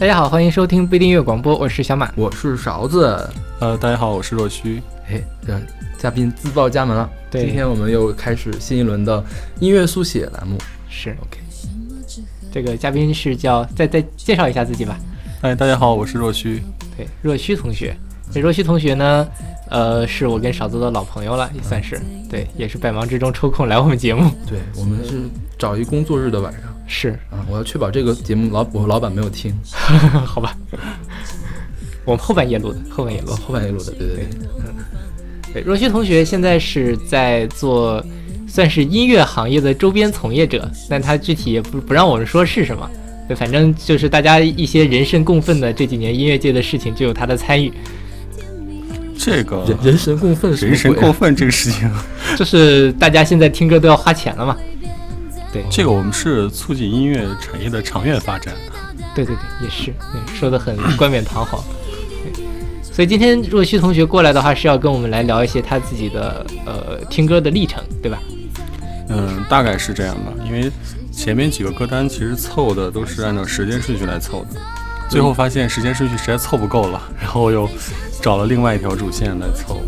大家好，欢迎收听不订阅广播，我是小马，我是勺子。呃，大家好，我是若虚。哎，嗯嘉宾自报家门了。对，今天我们又开始新一轮的音乐速写栏目。是，OK。这个嘉宾是叫再再介绍一下自己吧。哎，大家好，我是若虚。对，若虚同学。这若虚同学呢，呃，是我跟勺子的老朋友了，也算是。对，也是百忙之中抽空来我们节目。对，我们是找一工作日的晚上。是啊，我要确保这个节目老我老板没有听，好吧？我们后半夜录的，后半夜录，后半夜录的，对对对。对，若曦同学现在是在做，算是音乐行业的周边从业者，但他具体也不不让我们说是什么。对，反正就是大家一些人神共愤的这几年音乐界的事情，就有他的参与。这个人人神共愤，人神共愤这个事情，就是大家现在听歌都要花钱了嘛。对，这个我们是促进音乐产业的长远发展。对对对，也是，说的很冠冕堂皇。所以今天若曦同学过来的话，是要跟我们来聊一些他自己的呃听歌的历程，对吧？嗯，大概是这样吧。因为前面几个歌单其实凑的都是按照时间顺序来凑的，最后发现时间顺序实在凑不够了，然后又找了另外一条主线来凑。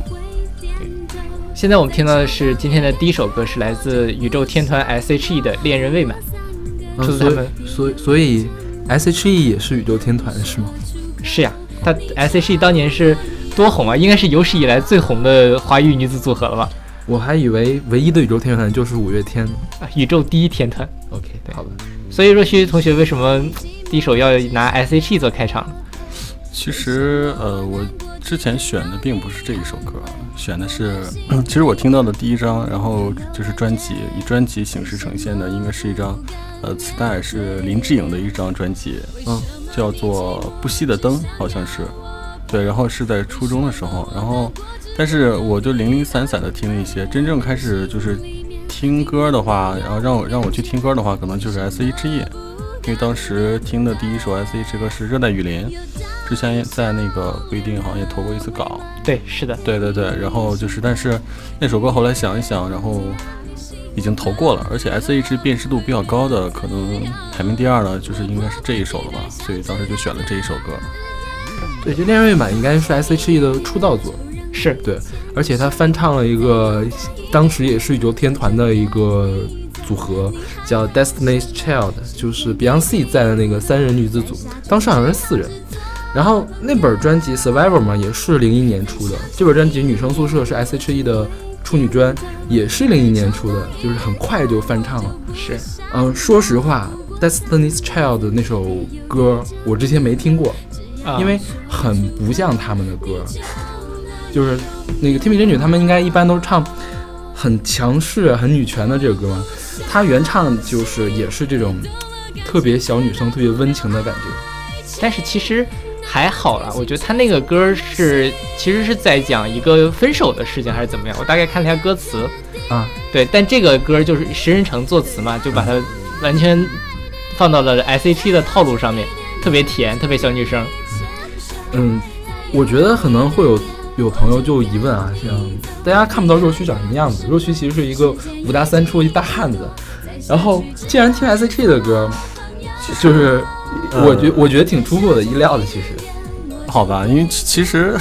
现在我们听到的是今天的第一首歌，是来自宇宙天团 S.H.E 的《恋人未满》。所以，所以，所以 S.H.E 也是宇宙天团是吗？是呀，他 S.H.E 当年是多红啊，应该是有史以来最红的华语女子组合了吧？我还以为唯一的宇宙天团就是五月天，宇宙第一天团。OK，好吧。所以若曦同学为什么第一首要拿 S.H.E 做开场？其实，呃，我。之前选的并不是这一首歌，选的是，其实我听到的第一张，然后就是专辑，以专辑形式呈现的，应该是一张，呃，磁带，是林志颖的一张专辑，嗯，叫做《不熄的灯》，好像是，对，然后是在初中的时候，然后，但是我就零零散散的听了一些，真正开始就是听歌的话，然后让我让我去听歌的话，可能就是 S.H.E，因为当时听的第一首 S.H.E 歌是《热带雨林》。之前在那个不一定好像也投过一次稿，对，是的，对对对。然后就是，但是那首歌后来想一想，然后已经投过了，而且 S H 辨识度比较高的，可能排名第二的，就是应该是这一首了吧。所以当时就选了这一首歌。对，这《恋人未满》应该是 S H E 的出道作，是对，而且他翻唱了一个当时也是宇宙天团的一个组合，叫 Destiny's Child，就是 Beyonce 在的那个三人女子组，当时好像是四人。然后那本专辑《Survivor》嘛，也是零一年出的。这本专辑《女生宿舍》是 S.H.E 的处女专，也是零一年出的，就是很快就翻唱了。是，嗯，说实话，《Destiny's Child》那首歌我之前没听过，因为很不像他们的歌。就是那个天命真女，他们应该一般都是唱很强势、很女权的这个歌嘛。他原唱就是也是这种特别小女生、特别温情的感觉。但是其实。还好了，我觉得他那个歌是其实是在讲一个分手的事情，还是怎么样？我大概看了一下歌词，啊，对，但这个歌就是石人成作词嘛，就把它完全放到了 S.H.E 的套路上面，特别甜，特别小女生。嗯，我觉得可能会有有朋友就疑问啊，像大家看不到若虚长什么样子，若虚其实是一个五大三粗一大汉子，然后既然听 S.H.E 的歌，就是。我觉我觉得挺出乎我的意料的，其实，好吧，因为其实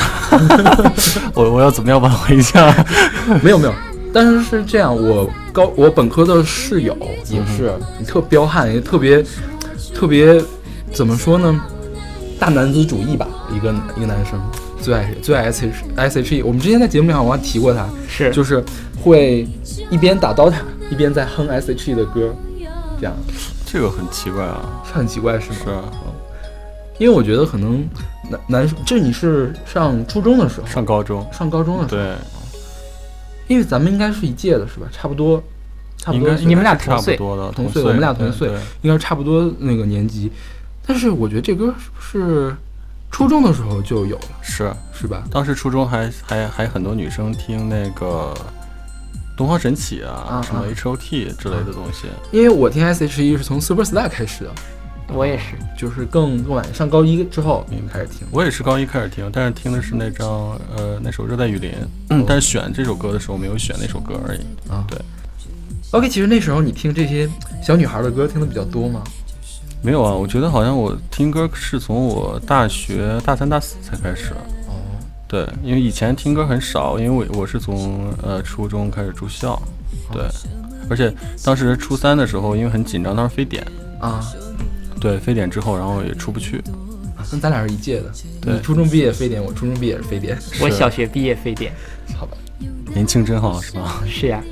我我要怎么样挽回一下？没有没有，但是是这样，我高我本科的室友也是，特彪悍，也特别特别怎么说呢？大男子主义吧，一个一个男生最爱最爱 S H S H E。我们之前在节目里好像提过他，是就是会一边打刀塔一边在哼 S H E 的歌，这样。这个很奇怪啊，是很奇怪是吗？是啊，因为我觉得可能男男生，这你是上初中的时候，上高中，上高中的时候，对，因为咱们应该是一届的，是吧？差不多，差不多，你们俩同岁，同岁，我们俩同岁，应该差不多那个年级。但是我觉得这歌是不是初中的时候就有了？是是吧？当时初中还还还很多女生听那个。东方神起啊，什么 H O T 之类的东西。因为我听 S H E 是从 Super Star 开始的，我也是，就是更更晚，上高一之后开始听。我也是高一开始听，但是听的是那张呃那首热带雨林，嗯，但是选这首歌的时候没有选那首歌而已。啊，对。OK，其实那时候你听这些小女孩的歌听的比较多吗？没有啊，我觉得好像我听歌是从我大学大三大四才开始。哦，对，因为以前听歌很少，因为我我是从呃初中开始住校，对，而且当时初三的时候，因为很紧张，当时非典，啊，对，非典之后，然后也出不去。那咱俩是一届的。对你初中毕业非典，我初中毕业是非典。我小学毕业非典，好吧。年轻真好，是吧？是呀，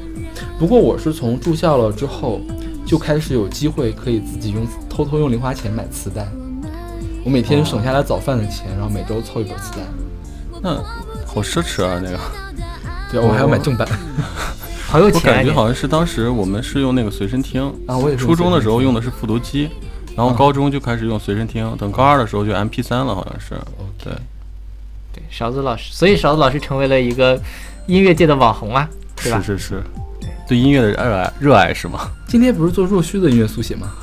不过我是从住校了之后，就开始有机会可以自己用偷偷用零花钱买磁带。我每天省下来早饭的钱，然后每周凑一本磁带。那好奢侈啊，那个。对，我还要买正版我好有钱啊我！感觉好像是当时我们是用那个随身听，啊！我也是初中的时候用的。是复读机，然后啊高中就开始用随身听，等高二的时候就 MP 三了，好像是。对，对，勺子老师，所以勺子老师成为了一个音乐界的网红啊，对吧？是是是，对音乐的热爱热爱是吗？今天不是做若虚的音乐速写吗？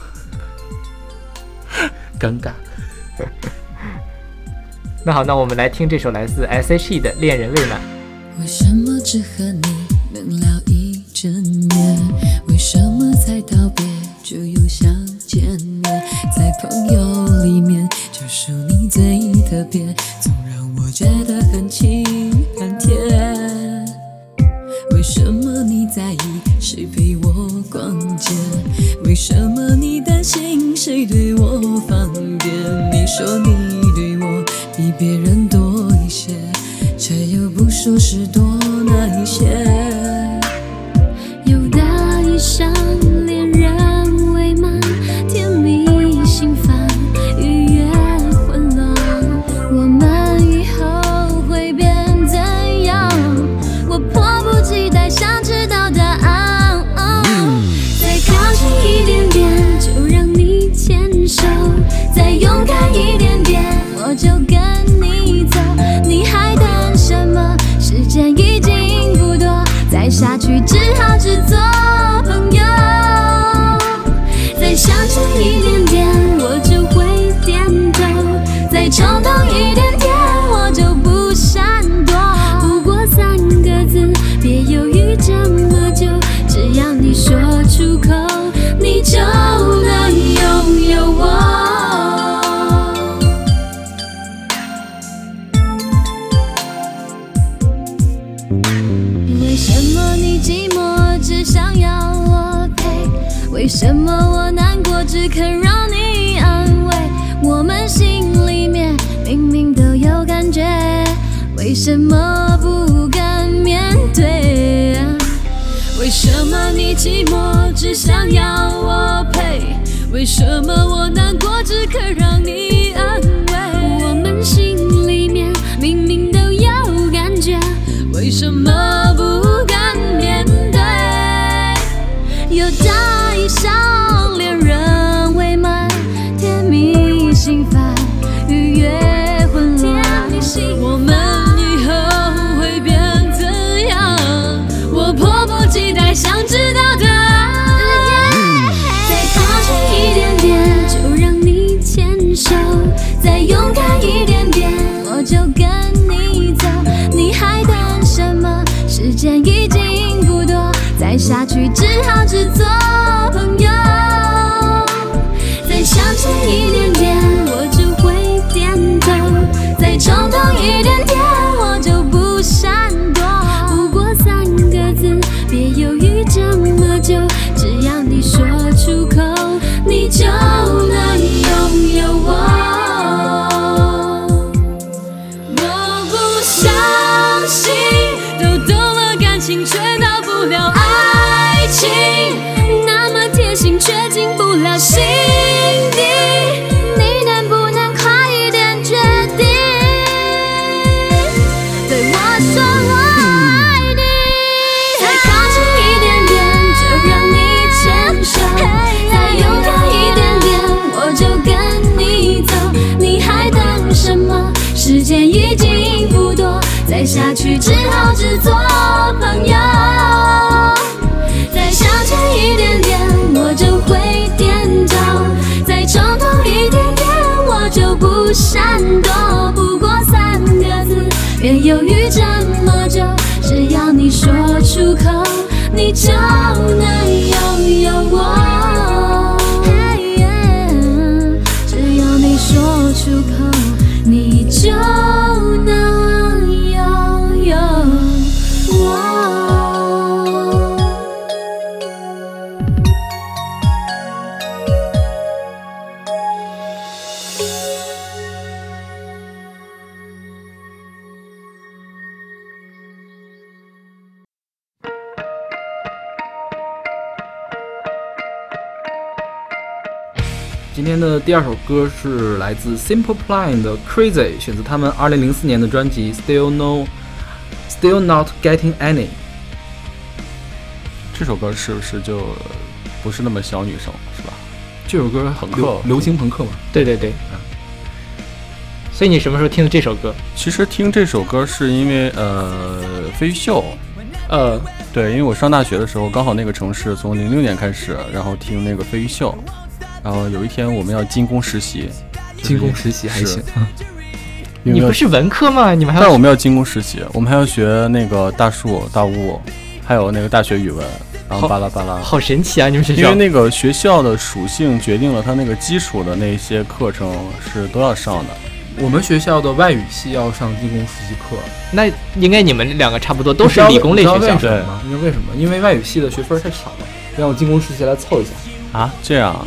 尴尬。那好，那我们来听这首来自 S.H.E 的《恋人未满》。为什么只和你能聊一整夜？为什么才道别就又想见面？在朋友里面，就属你最特别，总让我觉得很亲谁对我放电？你说你对我比别人多一些，却又不说是多怎么不敢面对啊？为什么你寂寞只想要我陪？为什么我难过只肯让你安慰？我们心里面明明都有感觉，为什么犹豫这么久，只要你说出口，你就能拥有我。第二首歌是来自 Simple Plan 的 Crazy，选择他们2004年的专辑 Still No Still Not Getting Any。这首歌是不是就不是那么小女生，是吧？这首歌朋克流流行朋克嘛，对对对。所以你什么时候听的这首歌？其实听这首歌是因为呃飞秀，呃，对，因为我上大学的时候刚好那个城市从零六年开始，然后听那个飞鱼秀，然后有一天我们要进攻实习，就是进攻实习还行。你不是文科吗？你们还要但我们要进攻实习，我们还要学那个大树、大物，还有那个大学语文，然后巴拉巴拉。好神奇啊！你们学校因为那个学校的属性决定了它那个基础的那些课程是都要上的。我们学校的外语系要上进攻实习课，那应该你们两个差不多都是理工类学校你知道为。什么吗？因为为什么？因为外语系的学分太少了，让我进攻实习来凑一下，啊，这样啊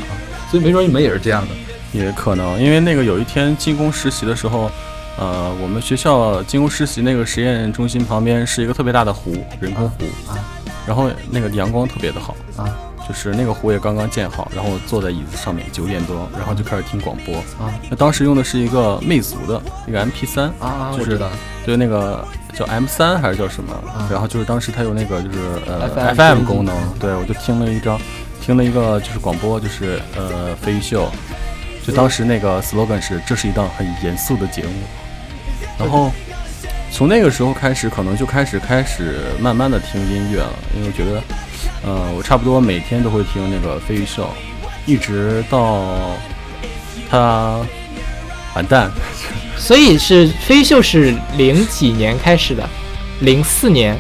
所以没准你们也是这样的。也可能，因为那个有一天进攻实习的时候，呃，我们学校进攻实习那个实验中心旁边是一个特别大的湖，人工湖啊，然后那个阳光特别的好啊，就是那个湖也刚刚建好，然后坐在椅子上面九点多，然后就开始听广播啊。那当时用的是一个魅族的一个 MP 三啊，就是我知道，对那个叫 M 三还是叫什么？啊然后就是当时它有那个就是呃 FM 功能，对我就听了一张，听了一个就是广播，就是呃飞鱼秀，就当时那个 slogan 是这是一档很严肃的节目，然后从那个时候开始，可能就开始开始慢慢的听音乐了，因为我觉得，呃，我差不多每天都会听那个飞鱼秀，一直到它完蛋，所以是飞秀是零几年开始的，零四年，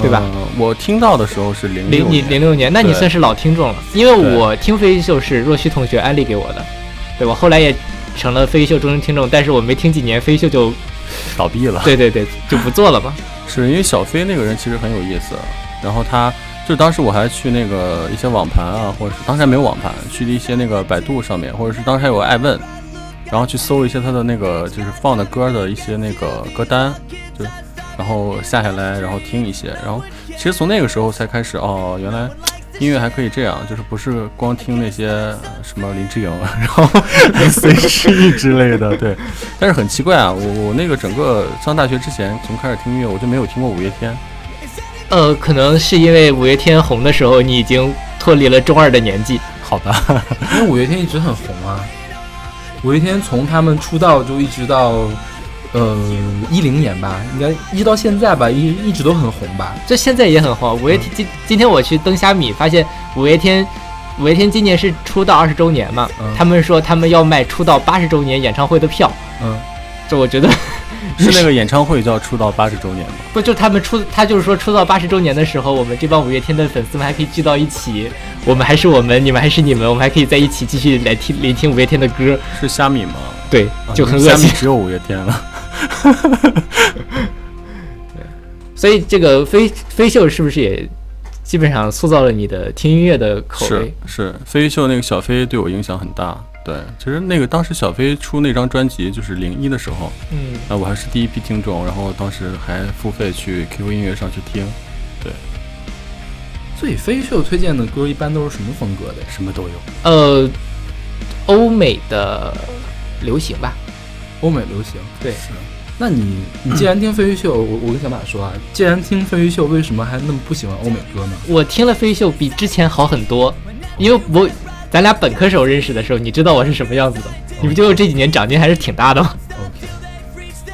对吧？呃我听到的时候是零零你零六年，那你算是老听众了，因为我听飞秀是若虚同学安利给我的，对我后来也成了飞秀终身听众，但是我没听几年，飞秀就倒闭了。对对对就不做了吧。是因为小飞那个人其实很有意思，然后他就当时我还去那个一些网盘啊，或者是当时还没有网盘，去了一些那个百度上面，或者是当时还有爱问，然后去搜一些他的那个就是放的歌的一些那个歌单，就然后下下来，然后听一些，然后其实从那个时候才开始哦，原来。音乐还可以这样，就是不是光听那些呃什么林志颖，然后 C.G 之类的，对。但是很奇怪啊，我我那个整个上大学之前，从开始听音乐，我就没有听过五月天。呃，可能是因为五月天红的时候，你已经脱离了中二的年纪。好吧，因为五月天一直很红啊。五月天从他们出道就一直到，呃，一零年吧，应该一直到现在吧，一一直都很红吧。这现在也很红。五月天今今天我去登虾米，发现五月天五月天今年是出道二十周年嘛，嗯他们说他们要卖出道八十周年演唱会的票，嗯，这我觉得 是那个演唱会就要出道八十周年吗？不就他们出他就是说出道八十周年的时候，我们这帮五月天的粉丝们还可以聚到一起，我们还是我们，你们还是你们，我们还可以在一起继续来听聆听五月天的歌，是虾米吗？对，啊就很恶心。虾米只有五月天了。所以这个飞飞秀是不是也基本上塑造了你的听音乐的口是味？是，飞鱼秀那个小飞对我影响很大。对，其实那个当时小飞出那张专辑就是零一的时候，嗯，啊，我还是第一批听众，然后当时还付费去 QQ 音乐上去听，对所以飞秀推荐的歌一般都是什么风格的呀？什么都有。呃，欧美的流行吧，欧美流行。对是。那你你既然听飞鱼秀，我我跟小马说啊，既然听飞鱼秀，为什么还那么不喜欢欧美歌呢？我听了飞鱼秀比之前好很多，因为我咱俩本科时候认识的时候，你知道我是什么样子的，你不觉得我这几年长进还是挺大的吗？OK，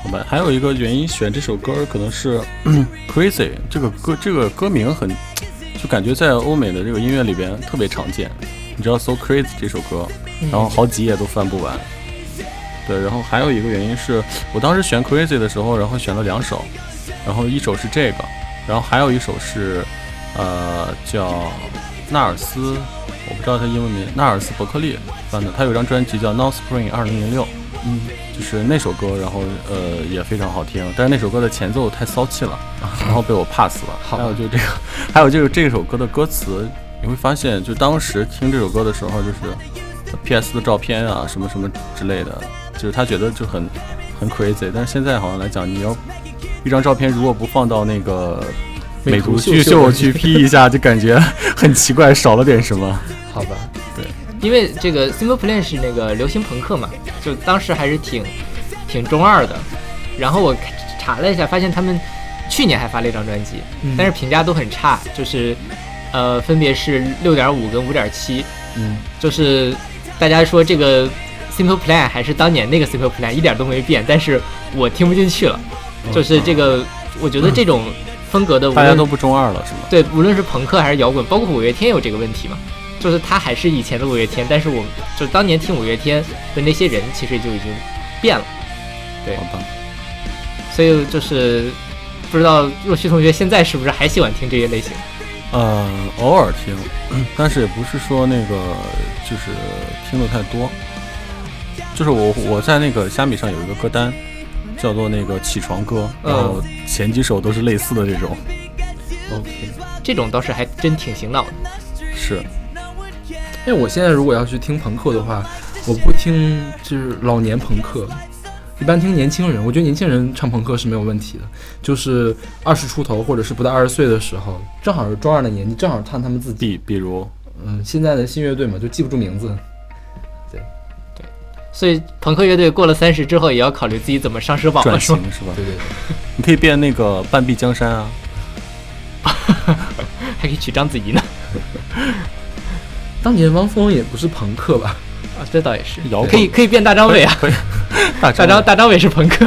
好吧，还有一个原因选这首歌可能是 Crazy 这个歌这个歌名很，就感觉在欧美的这个音乐里边特别常见。你知道 So Crazy 这首歌，然后好几页都翻不完。对，然后还有一个原因是我当时选 Crazy 的时候，然后选了两首，然后一首是这个，然后还有一首是呃叫纳尔斯，我不知道他英文名，纳尔斯伯克利翻的，他有张专辑叫 Now Spring 二零零六。嗯，就是那首歌，然后呃也非常好听，但是那首歌的前奏太骚气了，然后被我 pass 了。好还有就这个，还有就是这首歌的歌词，你会发现，就当时听这首歌的时候，就是 PS 的照片啊，什么什么之类的，就是他觉得就很很 crazy，但是现在好像来讲，你要一张照片如果不放到那个美美图图秀秀秀去 P 一下，就感觉很奇怪，少了点什么。好吧。对。因为这个 Simple Plan 是那个流行朋克嘛，就当时还是挺挺中二的。然后我查了一下，发现他们去年还发了一张专辑，嗯但是评价都很差，就是呃分别是六点五跟五点七，嗯，就是大家说这个 Simple Plan 还是当年那个 Simple Plan 一点都没变，但是我听不进去了。就是这个，我觉得这种风格的大家都不中二了，是吗？对，无论是朋克还是摇滚，包括五月天有这个问题嘛，就是他还是以前的五月天，但是我就当年听五月天的那些人其实就已经变了，对好吧，所以就是不知道若曦同学现在是不是还喜欢听这些类型？呃，偶尔听，但是也不是说那个就是听的太多。就是我我在那个虾米上有一个歌单，叫做那个起床歌，然后前几首都是类似的这种。OK。这种倒是还真挺醒脑的。是，因为我现在如果要去听朋克的话，我不听就是老年朋克，一般听年轻人。我觉得年轻人唱朋克是没有问题的，就是二十出头或者是不到二十岁的时候，正好是中二的年纪，正好唱他们自己。比比如嗯，现在的新乐队嘛，就记不住名字。所以朋克乐队过了三十之后，也要考虑自己怎么上社保转了，是吗型？是吧？对对对，你可以变那个半壁江山啊。还可以娶章子怡呢。当年汪峰也不是朋克吧？啊，这倒也是可以可以变大张伟啊，大张大张伟是朋克。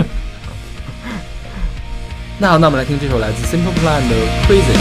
那好，那我们来听这首来自 Simple Plan 的 Crazy。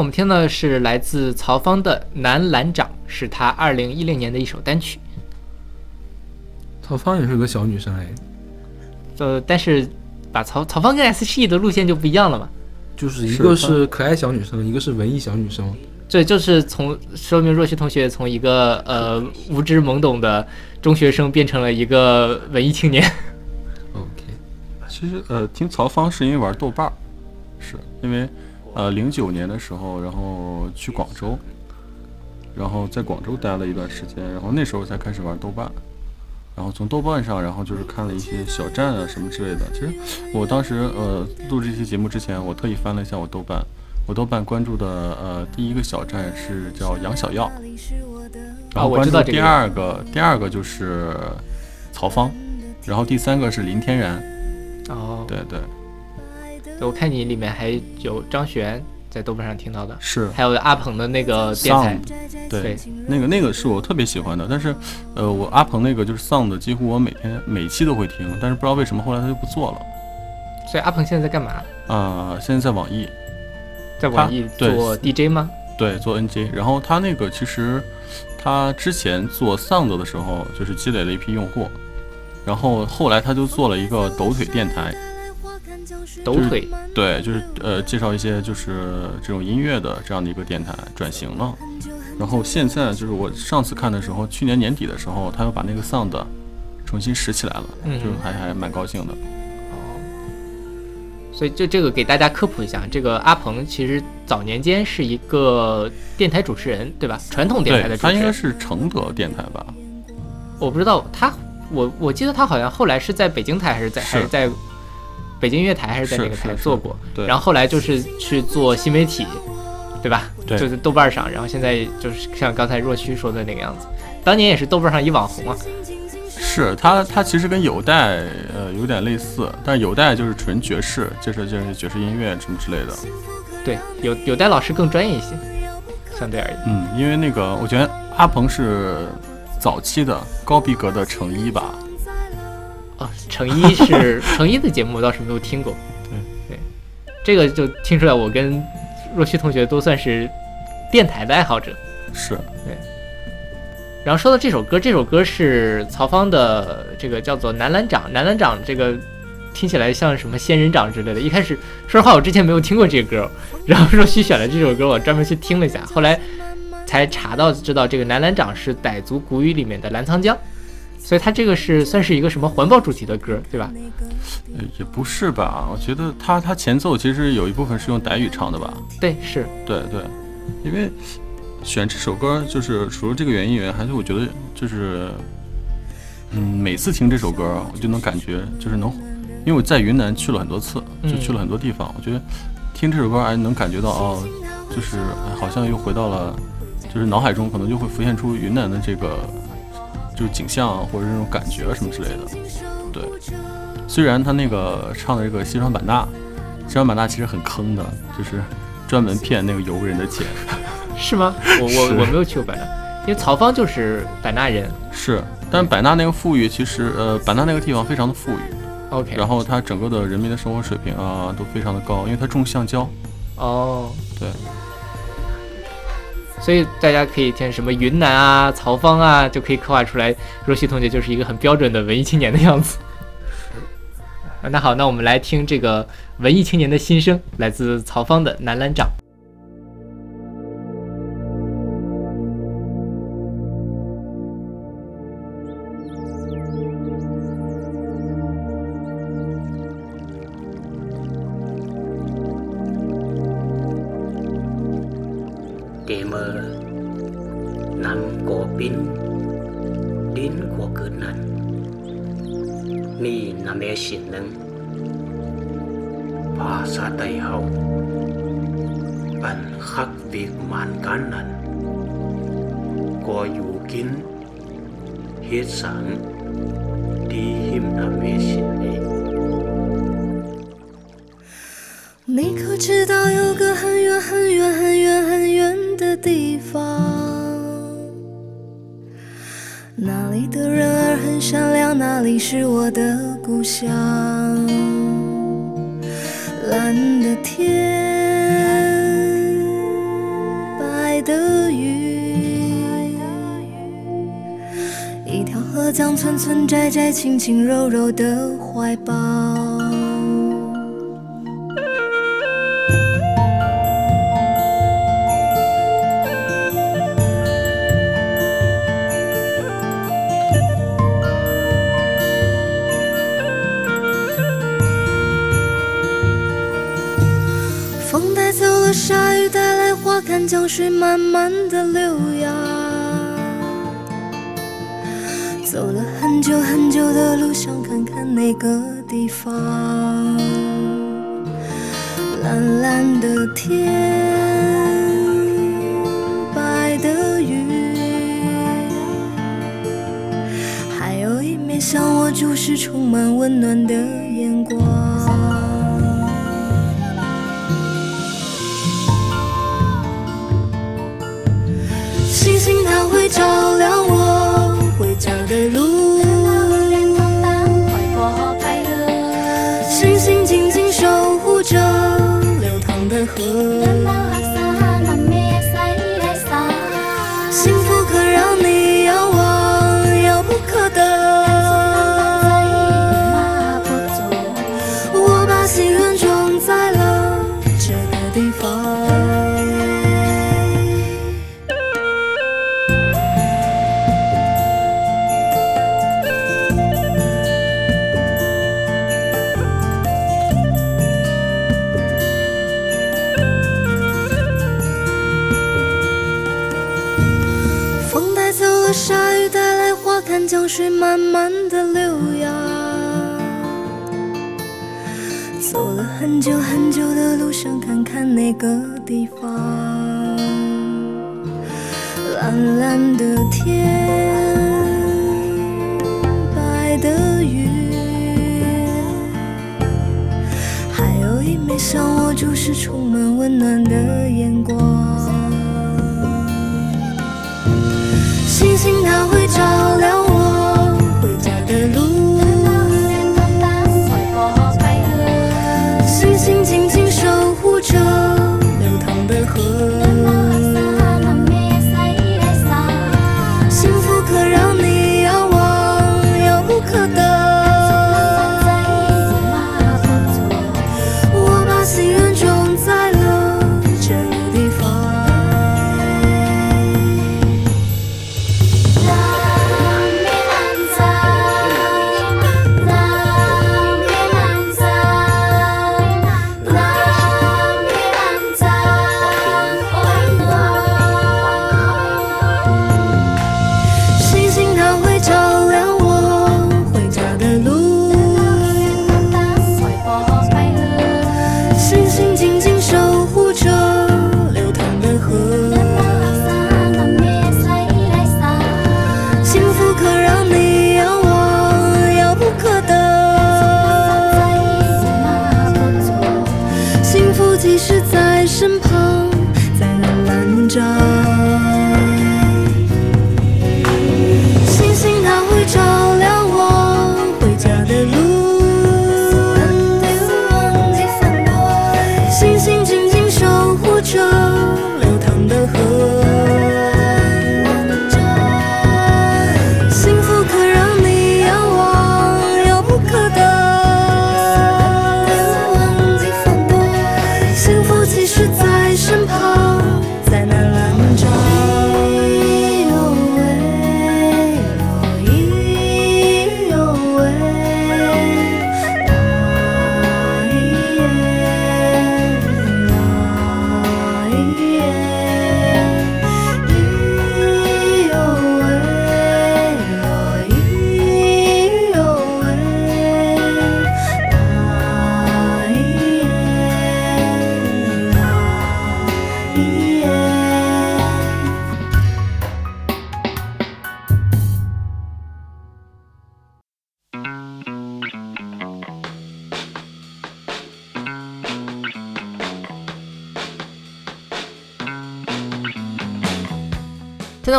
我们听的是来自曹方的《男篮长》，是他二零一零年的一首单曲。曹芳也是个小女生哎，呃，但是把曹曹芳跟 S.H.E 的路线就不一样了嘛。就是一个是是可爱小女生，一个是文艺小女生。对就是从说明若曦同学从一个呃无知懵懂的中学生变成了一个文艺青年。OK，其实呃，听曹芳是因为玩豆瓣儿，是因为呃零九年的时候，然后去广州，然后在广州待了一段时间，然后那时候才开始玩豆瓣，然后从豆瓣上，然后就是看了一些小站啊什么之类的。其实我当时呃录这期节目之前，我特意翻了一下我豆瓣，我豆瓣关注的呃第一个小站是叫杨小耀，然后关注第知道这个人二个第二个就是曹芳，然后第三个是林天然，哦，对对。对我看你里面还有张悬在豆瓣上听到的，是还有阿鹏的那个电台 Sound，，对对，那个那个是我特别喜欢的，但是，呃，我阿鹏那个就是 Sound，几乎我每天每期都会听，但是不知道为什么后来他就不做了所以阿鹏现在在干嘛？啊、现在在网易，在网易做 DJ 吗？对，做 NJ，然后他那个其实他之前做 Sound 的时候，就是积累了一批用户，然后后来他就做了一个抖腿电台，抖腿，对，就是呃介绍一些就是这种音乐的这样的一个电台转型了。然后现在就是我上次看的时候，去年年底的时候，他又把那个 sound 重新拾起来了，嗯就是还还蛮高兴的。所以就这个给大家科普一下，这个阿鹏其实早年间是一个电台主持人，对吧？传统电台的对，他应该。是承德电台吧？我不知道他，我我记得他好像后来是在北京台还是在是还是在北京音乐台还是在是哪个台做过，对，然后后来就是去做新媒体，对吧？对就是豆瓣上，然后现在就是像刚才若虚说的那个样子，当年也是豆瓣上一网红啊。是他他其实跟有代呃有点类似，但是有代就是纯爵士，就是就是爵士音乐什么之类的。对，有有代老师更专业一些，相对而言。嗯，因为那个我觉得阿鹏是早期的高逼格的成衣吧。哦，成一是成一的节目，我倒是没有听过。嗯对这个就听出来我跟若曦同学都算是电台的爱好者。是对，然后说到这首歌，这首歌是曹芳的这个叫做《男篮掌》，男篮掌这个听起来像什么仙人掌之类的。一开始说实话，我之前没有听过这个歌，然后若曦选了这首歌，我专门去听了一下，后来才查到知道这个南兰掌是傣族古语里面的澜沧江，所以它这个是算是一个什么环保主题的歌，对吧？呃也不是吧？我觉得它它前奏其实有一部分是用傣语唱的吧？对，是对对，因为选这首歌就是除了这个原因以外，还是我觉得就是，嗯，每次听这首歌，我就能感觉就是能，因为我在云南去了很多次，就去了很多地方，我觉得听这首歌还能感觉到哦，就是哎好像又回到了，就是脑海中可能就会浮现出云南的这个就是景象啊或者这种感觉啊什么之类的。对，虽然他那个唱的这个西双版纳，西双版纳其实很坑的，就是专门骗那个游人的钱。是吗？我我我没有去过版纳，因为曹芳就是版纳人。是，但版纳那个富裕，其实呃，版纳那个地方非常的富裕，OK，然后它整个的人民的生活水平啊都非常的高，因为它种橡胶。哦，对，所以大家可以填什么云南啊、曹芳啊，就可以刻画出来若曦同学就是一个很标准的文艺青年的样子。啊那好，那我们来听这个文艺青年的心声，来自曹芳的《南兰掌》。地方，那里的人儿很善良，那里是我的故乡。蓝的天，白的云，一条河将村村窄窄、轻轻柔柔的怀抱。江水慢慢的流呀。走了很久很久的路，想看看那个地方。蓝蓝的天，白的云，还有一面向我注视、充满温暖的眼光。照亮我回家的路，水慢慢的流呀。走了很久很久的路，想看看那个地方。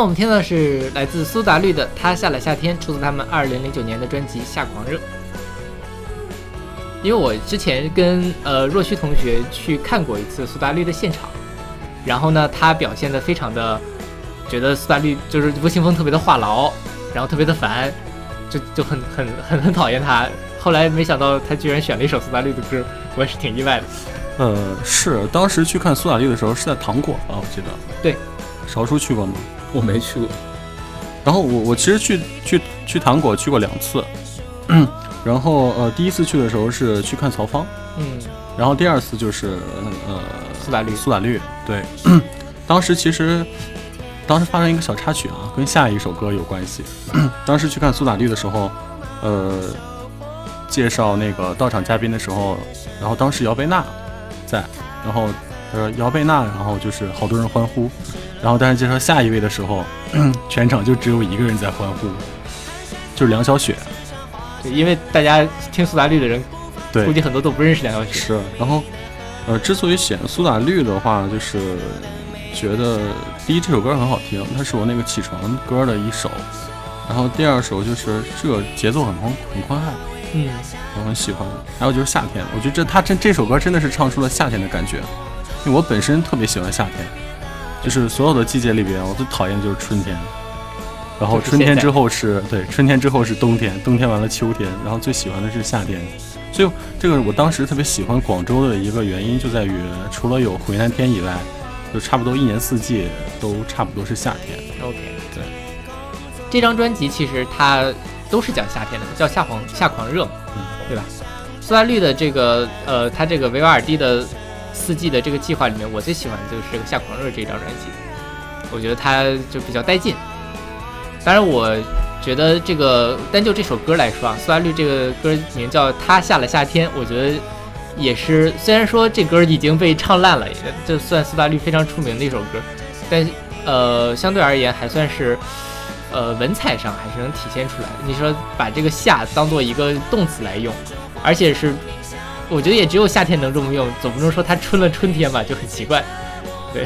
我们听到的是来自苏打绿的《他下了夏天》，出自他们二零零九年的专辑《夏狂热》。因为我之前跟呃若虚同学去看过一次苏打绿的现场，然后呢，他表现的非常的，觉得苏打绿就是吴青峰特别的话痨，然后特别的烦，就就很很很很讨厌他。后来没想到他居然选了一首苏打绿的歌，我也是挺意外的。呃，是当时去看苏打绿的时候是在糖果吧，我记得。对，勺叔去过吗？我没去过，然后我我其实去去去糖果去过两次，然后呃第一次去的时候是去看曹芳，嗯，然后第二次就是呃苏打绿苏打绿，对，当时其实当时发生一个小插曲啊，跟下一首歌有关系。当时去看苏打绿的时候，呃，介绍那个到场嘉宾的时候，然后当时姚贝娜在，然后他说姚贝娜，然后就是好多人欢呼，然后但是介绍下一位的时候，全场就只有一个人在欢呼，就是梁小雪。对，因为大家听苏打绿的人，对，估计很多都不认识梁小雪。是，然后，呃，之所以选苏打绿的话，就是觉得第一这首歌很好听，它是我那个起床歌的一首，然后第二首就是这个节奏很宽很宽快，嗯，我很喜欢。还有就是夏天，我觉得这他这这首歌真的是唱出了夏天的感觉，因为我本身特别喜欢夏天，就是所有的季节里边，我最讨厌的就是春天。然后春天之后是对，春天之后是冬天，冬天完了秋天，然后最喜欢的是夏天。所以这个我当时特别喜欢广州的一个原因就在于，除了有回南天以外，就差不多一年四季都差不多是夏天。OK，对。这张专辑其实它都是讲夏天的，叫夏狂夏狂热，嗯，对吧？苏打绿的这个呃，它这个维瓦尔第的四季的这个计划里面，我最喜欢的就是这个夏狂热这张专辑，我觉得它就比较带劲。当然，我觉得这个单就这首歌来说啊，苏打绿这个歌名叫《他下了夏天》，我觉得也是，虽然说这歌已经被唱烂了，也就算苏打绿非常出名的一首歌，但呃，相对而言还算是呃文采上还是能体现出来。你说把这个夏当做一个动词来用，而且是我觉得也只有夏天能这么用，总不能说它春了春天吧，就很奇怪。嗯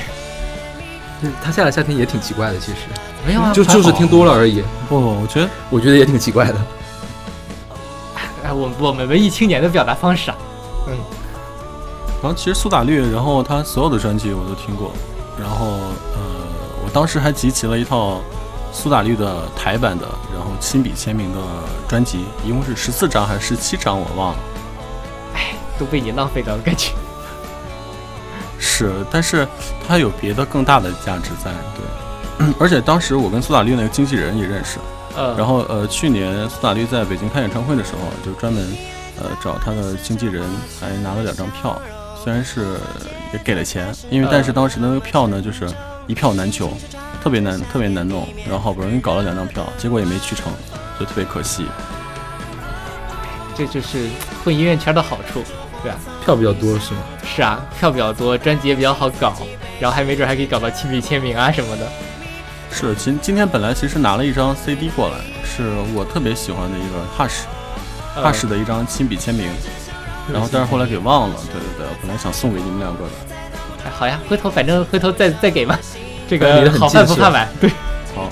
他下了夏天也挺奇怪的，其实。没有啊，就就是听多了而已，不，我觉得我觉得也挺奇怪的。哎，我我们文艺青年的表达方式啊，嗯。然后其实苏打绿，然后他所有的专辑我都听过，然后呃，我当时还集齐了一套苏打绿的台版的，然后亲笔签名的专辑，一共是十四张还是十七张，我忘了。哎，都被你浪费掉了感觉。是，但是它有别的更大的价值在，对。而且当时我跟苏打绿那个经纪人也认识，呃，然后呃，去年苏打绿在北京开演唱会的时候，就专门呃找他的经纪人，还拿了两张票，虽然是也给了钱，因为但是当时的那个票呢，就是一票难求，特别难特别难弄，然后好不容易搞了两张票，结果也没去成，就特别可惜。这就是混音乐圈的好处，对啊？票比较多是吗？是啊，票比较多，专辑也比较好搞，然后还没准还可以搞到亲笔签名啊什么的。是今今天本来其实拿了一张 CD 过来，是我特别喜欢的一个 Hush 呃 Hush 的一张亲笔签名，然后但是后来给忘了，对对对，本来想送给你们两个的。哎好呀，回头反正回头再再给吧。这个好饭不怕晚，对，好，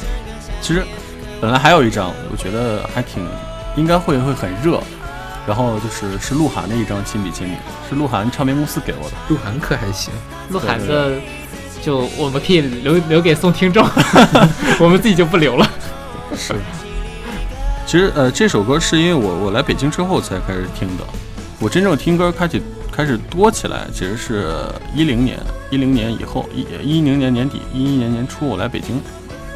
其实本来还有一张，我觉得还挺应该会会很热，然后就是是鹿晗的一张亲笔签名，是鹿晗唱片公司给我的。鹿晗可还行，鹿晗的就我们可以留留给送听众，我们自己就不留了。是，其实呃这首歌是因为我我来北京之后才开始听的，我真正听歌开始开始多起来，其实是一零年一零年以后一一零年年底一一年年初我来北京，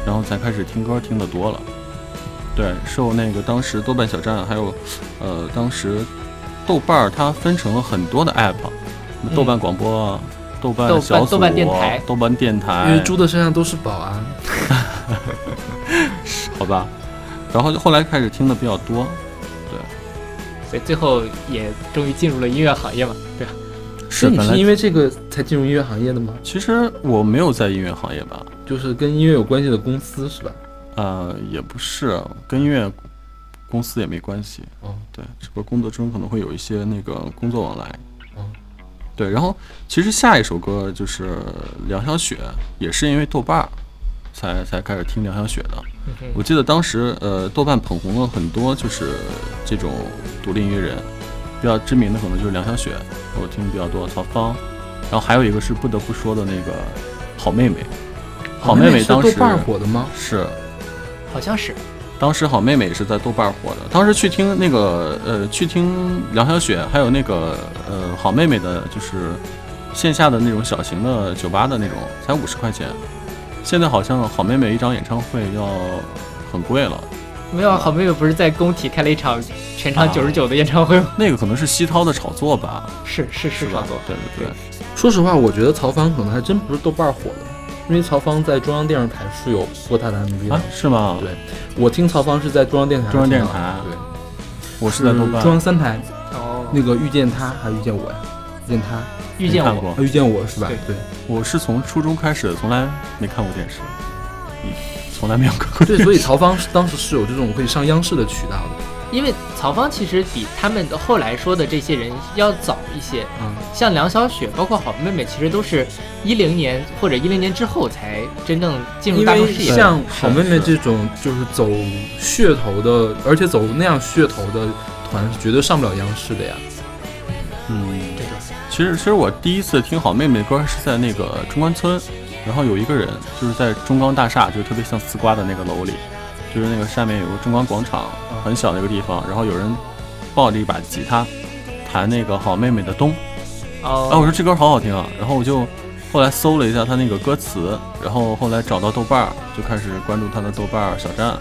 然后才开始听歌听得多了。对，受那个当时豆瓣小站还有呃当时豆瓣儿它分成了很多的 app，豆瓣广播啊。豆瓣小组、豆瓣电台豆瓣电台，因为猪的身上都是宝啊。好吧，然后后来开始听的比较多，对所以最后也终于进入了音乐行业嘛，对吧？是你是因为这个才进入音乐行业的吗？其实我没有在音乐行业吧，就是跟音乐有关系的公司是吧？呃，也不是，跟音乐公司也没关系。哦，对，只不过工作中可能会有一些那个工作往来。嗯，对，然后其实下一首歌就是梁小雪，也是因为豆瓣儿才才开始听梁小雪的。嗯我记得当时呃，豆瓣捧红了很多就是这种独立音乐人，比较知名的可能就是梁小雪，我听的比较多，曹芳，然后还有一个是不得不说的那个好妹妹，好妹妹当时是豆瓣火的吗？是好像是，当时好妹妹也是在豆瓣火的，当时去听那个呃，去听梁晓雪，还有那个呃好妹妹的，就是线下的那种小型的酒吧的那种，才五十块钱。现在好像好妹妹一张演唱会要很贵了，没有，好妹妹不是在工体开了一场全场啊九十九的演唱会吗？那个可能是西涛的炒作吧，是是是炒作，对对对，说实话，我觉得曹芳可能还真不是豆瓣火的，因为曹芳在中央电视台是有播他的 MV 的。啊是吗？对我听曹芳是在中央电视台中央电视台对，我是在豆瓣中央三台哦，那个遇见他还是遇见我呀？遇见他，遇见我，遇见我是吧？对对我是从初中开始，从来没看过电视，嗯，从来没有看过电对，所以曹芳是当时是有这种可以上央视的渠道的。因为曹芳其实比他们后来说的这些人要早一些，嗯，像梁小雪，包括好妹妹，其实都是一零年或者一零年之后才真正进入大众视野。像好妹妹这种就是走噱头的，而且走那样噱头的团，是绝对上不了央视的呀。嗯，对其实其实我第一次听好妹妹歌是在那个中关村，然后有一个人就是在中钢大厦，就是特别像丝瓜的那个楼里，就是那个上面有个中钢广场，很小的一个地方，然后有人抱着一把吉他弹那个好妹妹的冬，哦，哎，我说这歌好好听啊，然后我就后来搜了一下他那个歌词，然后后来找到豆瓣儿，就开始关注他的豆瓣儿小站。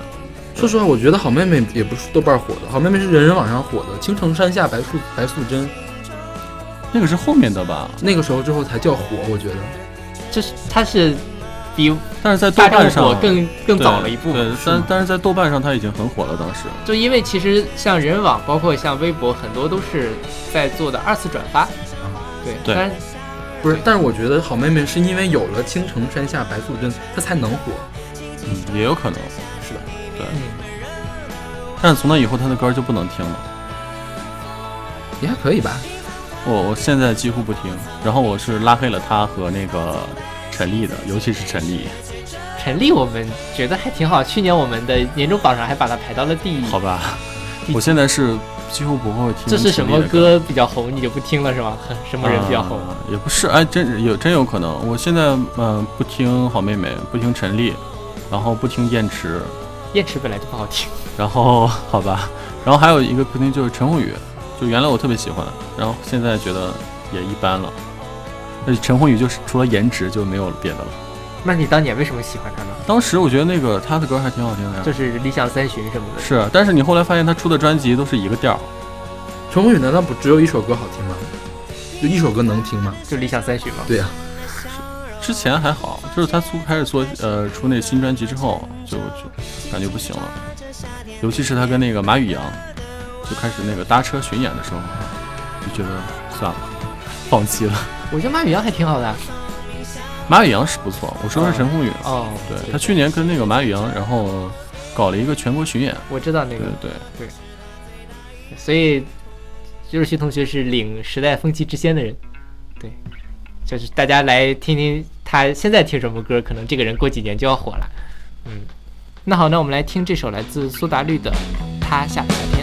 说实话，我觉得好妹妹也不是豆瓣火的，好妹妹是人人网上火的，青城山下白素白素贞，那个是后面的吧？那个时候之后才叫火，我觉得。就是他是比但是在豆瓣上火更更早了一步但但是在豆瓣上他已经很火了，当时。就因为其实像人网，包括像微博，很多都是在做的二次转发。对，对当然不是，但是我觉得好妹妹是因为有了青城山下白素贞，她才能火，嗯，也有可能。是吧？嗯，但是从那以后，她的歌就不能听了。也还可以吧。我我现在几乎不听，然后我是拉黑了他和那个陈粒的，尤其是陈粒。陈粒我们觉得还挺好，去年我们的年终榜上还把它排到了第一好吧，我现在是几乎不会听。这是什么？歌比较红，你就不听了是吗？什么人比较红？啊也不是，哎，真有真有可能。我现在嗯、呃不听好妹妹，不听陈粒，然后不听燕池，燕池本来就不好听，然后好吧，然后还有一个不听就是陈鸿宇，就原来我特别喜欢，然后现在觉得也一般了。而且陈鸿宇就是除了颜值就没有别的了。那你当年为什么喜欢他呢？当时我觉得那个他的歌还挺好听的呀，就是理想三旬什么的。是，但是你后来发现他出的专辑都是一个调儿，陈鸿宇难道不只有一首歌好听吗？就一首歌能听吗？就理想三旬吗。对呀、之前还好，就是他出开始做呃出那新专辑之后，就就感觉不行了，尤其是他跟那个马宇阳就开始那个搭车巡演的时候，就觉得算了，放弃了。我觉得马宇阳还挺好的。马宇阳是不错，我说的是陈鸿宇，哦，对他去年跟那个马宇阳，然后搞了一个全国巡演，我知道那对个，对，所以就是徐同学是领时代风气之先的人。对，就是大家来听听他现在听什么歌，可能这个人过几年就要火了。嗯，那好，那我们来听这首来自苏打绿的《他下的白天》。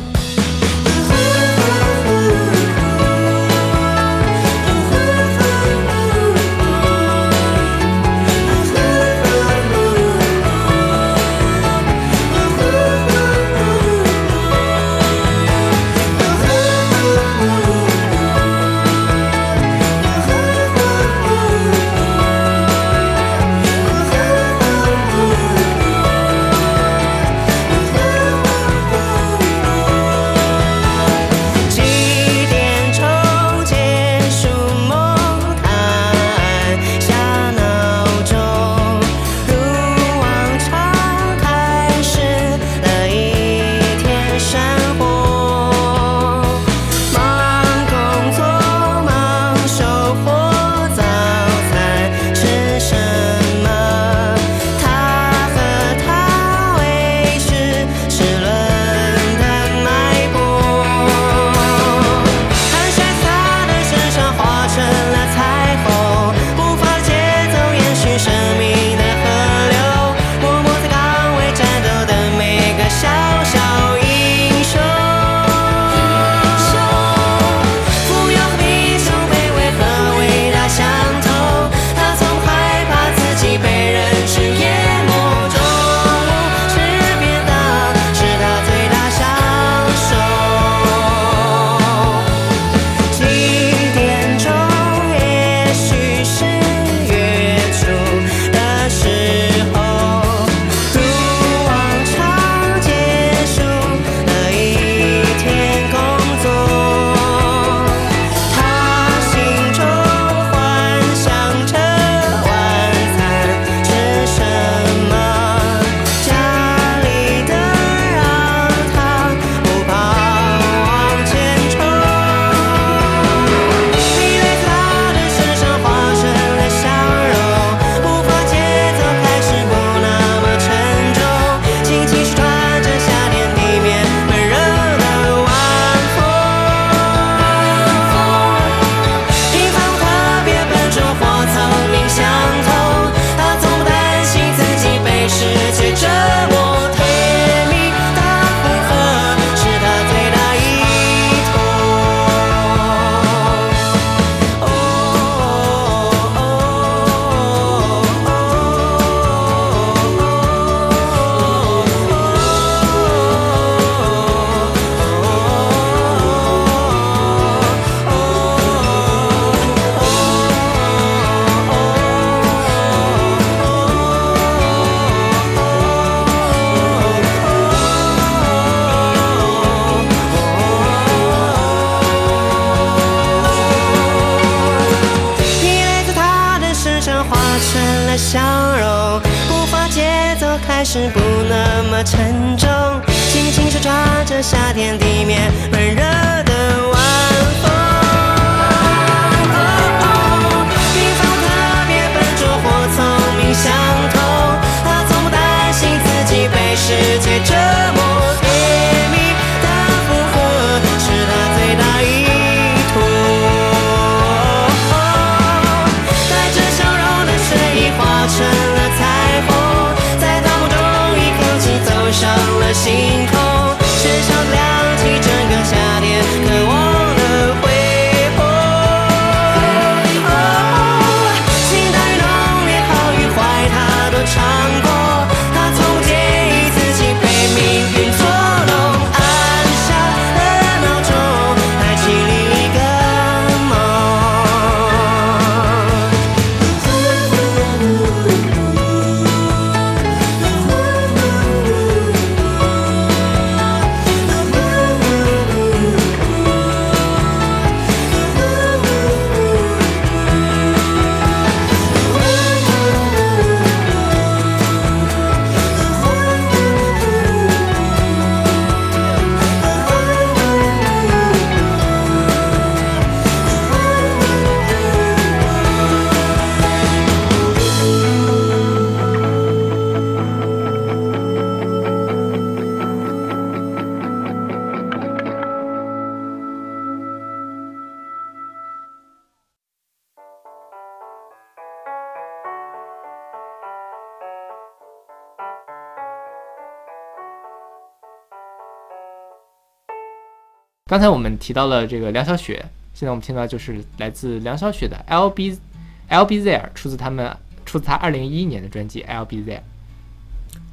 刚才我们提到了这个梁小雪，现在我们听到就是来自梁小雪的 L B L B Z，出自他们出自他二零一一年的专辑 L B Z。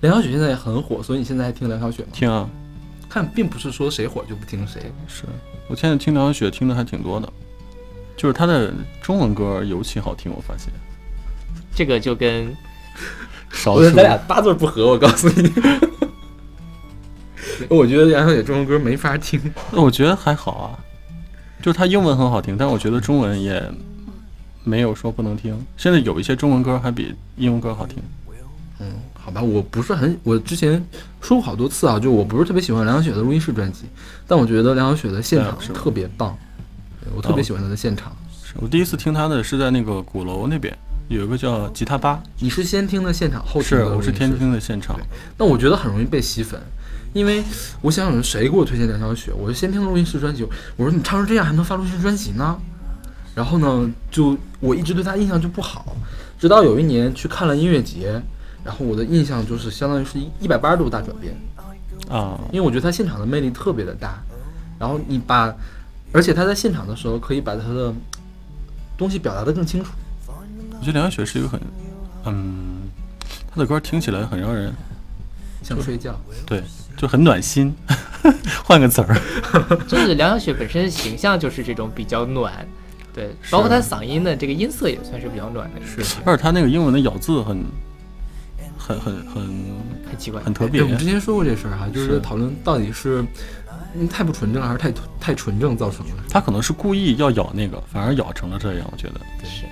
梁小雪现在也很火，所以你现在还听梁小雪吗？听啊，看，并不是说谁火就不听谁。是我现在听梁小雪听的还挺多的，就是她的中文歌尤其好听，我发现。这个就跟少数咱俩八字不合，我告诉你。我觉得梁小雪中文歌没法听。我觉得还好啊，就是她英文很好听，但我觉得中文也没有说不能听。现在有一些中文歌还比英文歌好听。嗯，好吧，我不是很，我之前说过好多次啊，就我不是特别喜欢梁晓雪的录音室专辑，但我觉得梁晓雪的现场是特别棒，我特别喜欢她的现场。是我第一次听她的是在那个鼓楼那边有一个叫吉他吧，你是先听的现场，后听是我是先听的现场对，那我觉得很容易被吸粉，因为我想想谁给我推荐梁小雪，我就先听录音室专辑，我说你唱成这样还能发录音室专辑呢？然后呢，就我一直对她印象就不好，直到有一年去看了音乐节，然后我的印象就是相当于是一百八十度大转变，啊，因为我觉得她现场的魅力特别的大，然后你把，而且她在现场的时候可以把她的东西表达的更清楚。我觉得梁小雪是一个很，嗯，她的歌听起来很让人想睡觉，对，就很暖心。换个词儿，就是梁小雪本身形象就是这种比较暖，对，包括她嗓音的这个音色也算是比较暖的，是而且她那个英文的咬字很，很很很很奇怪。很特别，我。们之前说过这事儿哈，就是是讨论到底是嗯太不纯正还是太太纯正造成的。她可能是故意要咬那个，反而咬成了这样。我觉得，是，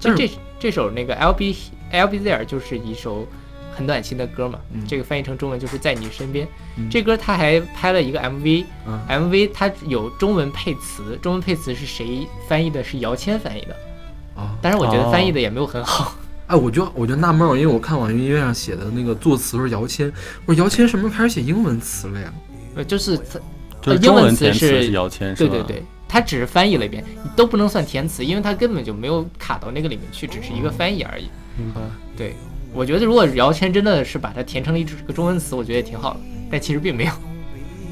其实这这首那个 L B L B Z R 就是一首很暖心的歌嘛，嗯这个翻译成中文就是在你身边。嗯这歌他还拍了一个 MV，MV、它有中文配词，中文配词是谁翻译的？是姚谦翻译的，啊，但是我觉得哦翻译的也没有很好。哎，我就我就纳闷儿，因为我看网易云音乐上写的那个作词是姚谦，我说姚谦什么时候开始写英文词了呀？呃，就是它就是英文词是是姚谦，是吧？对对对，他只是翻译了一遍，你都不能算填词，因为他根本就没有卡到那个里面去，只是一个翻译而已。明白。对，我觉得如果姚谦真的是把它填成了一个中文词，我觉得也挺好的，但其实并没有。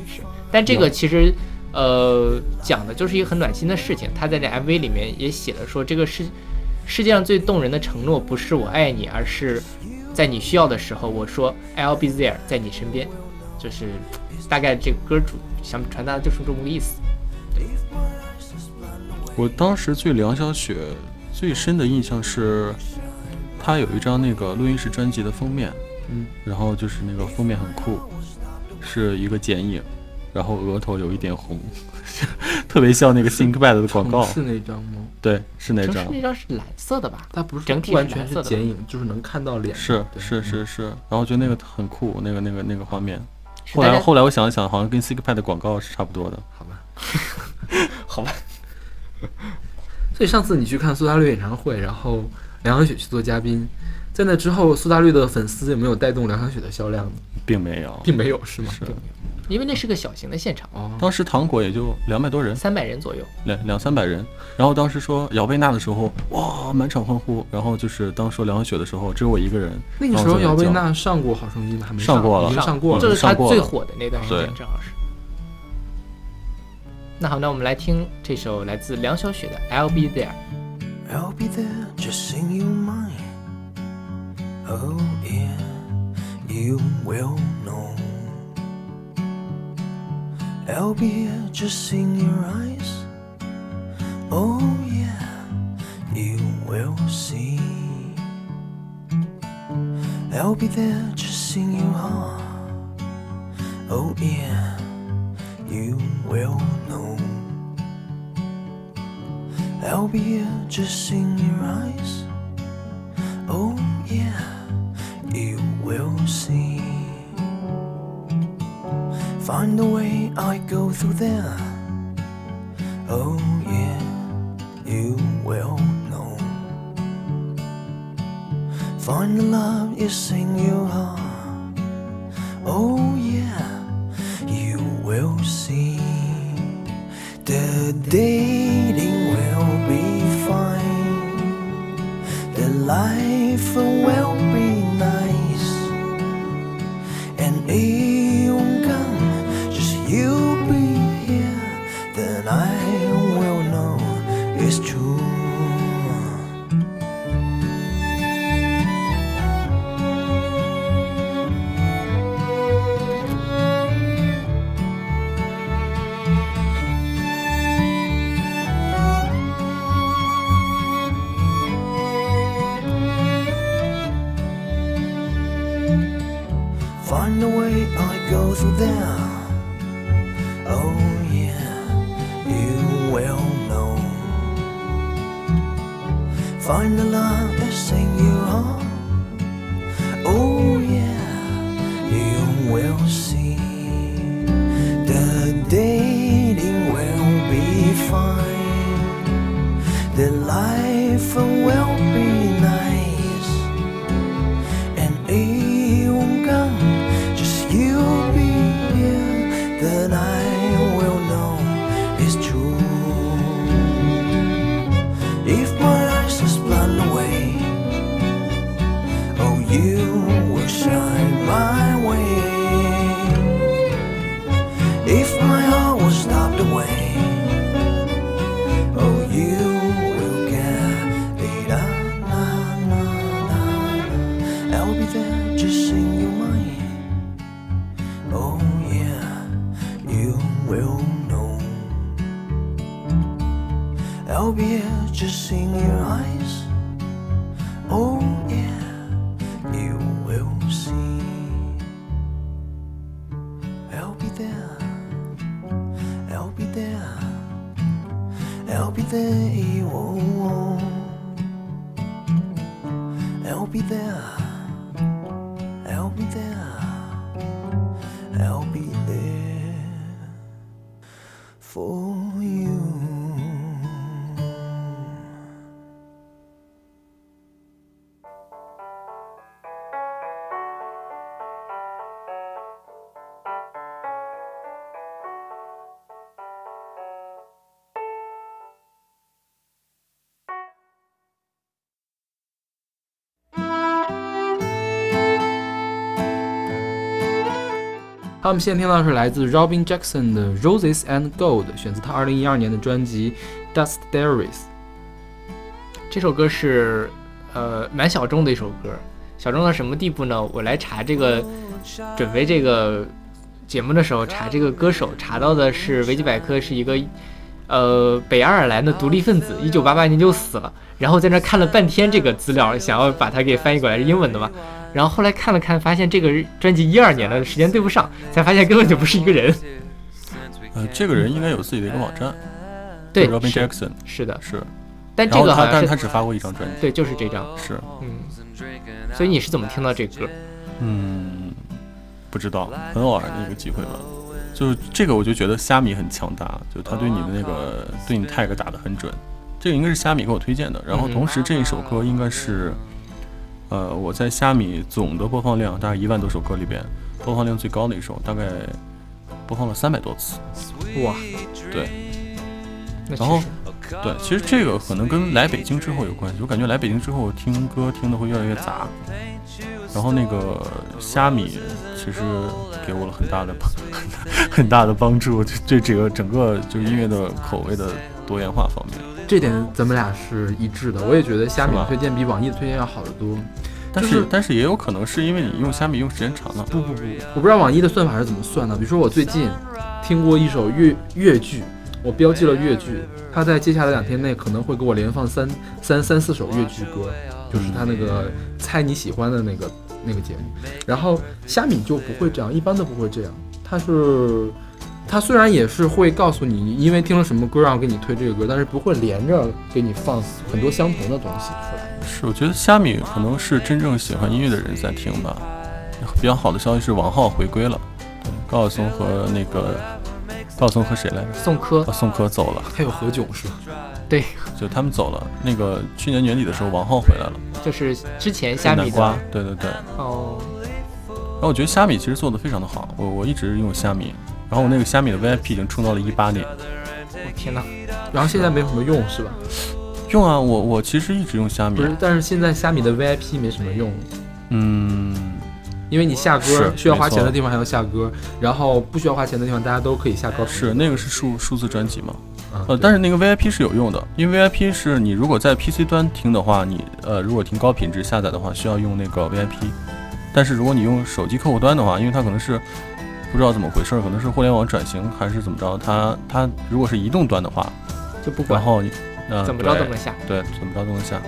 是，但这个其实呃讲的就是一个很暖心的事情。他在这 MV 里面也写了说，这个世世界上最动人的承诺不是我爱你，而是在你需要的时候，我说 I'll be there，在你身边。就是大概这个歌主想传达的就是这么个意思。我当时对梁小雪最深的印象是，她有一张那个录音室专辑的封面，嗯，然后就是那个封面很酷，是一个剪影，然后额头有一点红，特别像那个 ThinkPad 的广告。是那张吗？对，是那张。那张是蓝色的吧？它不是整体不完全是剪影，就是能看到脸。是是是是，然后我觉得那个很酷，那个那个那个画面。后来后来我想一想，好像跟 ThinkPad 的广告是差不多的。好吧，好吧。所以上次你去看苏打绿演唱会，然后梁小雪去做嘉宾，在那之后，苏打绿的粉丝有没有带动梁小雪的销量呢？并没有，并没有，是吗？是因为那是个小型的现场，哦，当时糖果也就两百多人，三百人左右。两两三百人。然后当时说姚贝娜的时候，哇，满场欢呼。然后就是当说梁小雪的时候，只有我一个人。那个时候姚贝娜上过《好声音》吗？还没已上过了经上过了。这是他上过了最火的那段时间，正好是。那好，那我们来听这首来自梁小雪的《I'll Be There》。I'll be there just in your mind. Oh, yeah, you will know. I'll be here just in your eyes. Oh, yeah, you will see. I'll be there just in your heart. Oh, yeah, you will know. I'll be here just in your eyes. Oh, yeah, you will see. Find the way I go through there. Oh, yeah, you will know. Find the love is in your heart. Oh, yeah, you will see. The dating life will be nice. And it there. I'll be there. I'll be there. I'll be there. 我们现在听到的是来自 Robin Jackson 的《Roses and Gold》，选自他2012年的专辑《Dust Diaries》。这首歌是呃蛮小众的一首歌，小众到什么地步呢？我来查这个，准备这个节目的时候查这个歌手，查到的是维基百科是一个呃北爱尔兰的独立分子，一九八八年就死了，然后在那看了半天这个资料，想要把它给翻译过来，是英文的嘛。然后后来看了看，发现这个专辑一二年的时间对不上，才发现根本就不是一个人。呃，这个人应该有自己的一个网站，对，Robin Jackson 是的，是，但这个好像是但是他只发过一张专辑，对，就是这张，是，嗯，所以你是怎么听到这歌？嗯，不知道，很偶然的一个机会吧。就是这个，我就觉得虾米很强大，就他对你的那个对你 tag 打得很准。这个应该是虾米给我推荐的，然后嗯同时这一首歌应该是，呃，我在虾米总的播放量大概一万多首歌里边，播放量最高的一首，大概播放了三百多次。哇，对，然后对，其实这个可能跟来北京之后有关系。我感觉来北京之后听歌听的会越来越杂，然后那个虾米其实给我了很大的帮很大的帮助，就对这个整个就是音乐的口味的多元化方面。这点咱们俩是一致的。我也觉得虾米的推荐比网易的推荐要好得多。但就是是但是也有可能是因为你用虾米用时间长了。不不不，我不知道网易的算法是怎么算的。比如说我最近听过一首粤粤剧，我标记了粤剧，它在接下来两天内可能会给我连放三三三四首粤剧歌，就是它那个猜你喜欢的那个那个节目。然后虾米就不会这样，一般都不会这样。它是它虽然也是会告诉你，因为听了什么歌然后给你推这个歌，但是不会连着给你放很多相同的东西出来。是，我觉得虾米可能是真正喜欢音乐的人在听吧。比较好的消息是王浩回归了，对高晓松和那个高晓松和谁来着？宋柯啊，宋柯走了。还有何炅是吧？对，就他们走了。那个去年年底的时候，王浩回来了，就是之前虾米南瓜的，对对对。哦，然后我觉得虾米其实做的非常的好，我我一直用虾米，然后我那个虾米的 VIP 已经冲到了一八年。我天哪，然后现在没什么用是吧？用啊，我我其实一直用虾米不，是，但是现在虾米的 VIP 没什么用，嗯，因为你下歌需要花钱的地方还要下歌，然后不需要花钱的地方大家都可以下高频。是那个是数数字专辑嘛？啊，呃，但是那个 VIP 是有用的，因为 VIP 是你如果在 PC 端听的话，你呃如果听高品质下载的话，需要用那个 VIP。但是如果你用手机客户端的话，因为它可能是不知道怎么回事，可能是互联网转型还是怎么着，它它如果是移动端的话，就不管然后怎么着都能下。对怎么着都能下。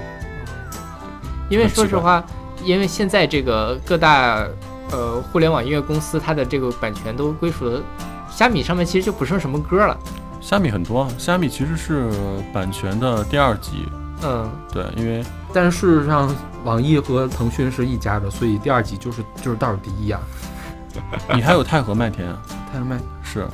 因为说实话，因为现在这个各大呃互联网音乐公司，它的这个版权都归属了虾米上面，其实就不剩什么歌了。虾米很多啊，虾米其实是版权的第二级，嗯，对，因为但是事实上，网易和腾讯是一家的，所以第二级就是就是倒数第一啊。你还有太和麦田啊太和麦，是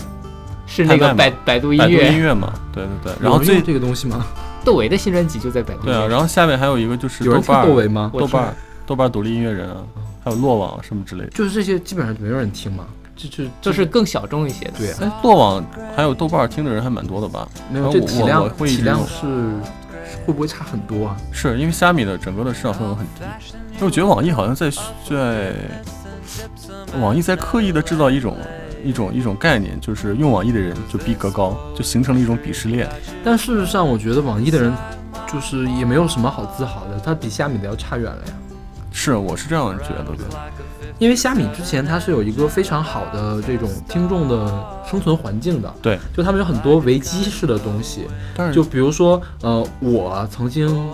是那个百百度音百度音乐，嘛，对对对，然后最这个东西吗？窦唯的新专辑就在百度对啊，然后下面还有一个就是有人听豆瓣，窦唯吗？豆瓣儿豆瓣儿独立音乐人啊，还有落网什么之类的。就是这些基本上没有人听嘛，就就就是更小众一些的。对啊，哎，落网还有豆瓣儿听的人还蛮多的吧？没有然后我我我这体量会体量是会不会差很多啊？是因为虾米的整个的市场份额很低，因为我觉得网易好像在在网易在刻意的制造一种一种一种概念，就是用网易的人就逼格高，就形成了一种鄙视链。但事实上，我觉得网易的人就是也没有什么好自豪的，他比虾米的要差远了呀。是，我是这样觉得的。因为虾米之前它是有一个非常好的这种听众的生存环境的，对，就他们有很多维基式的东西，就比如说，呃，我曾经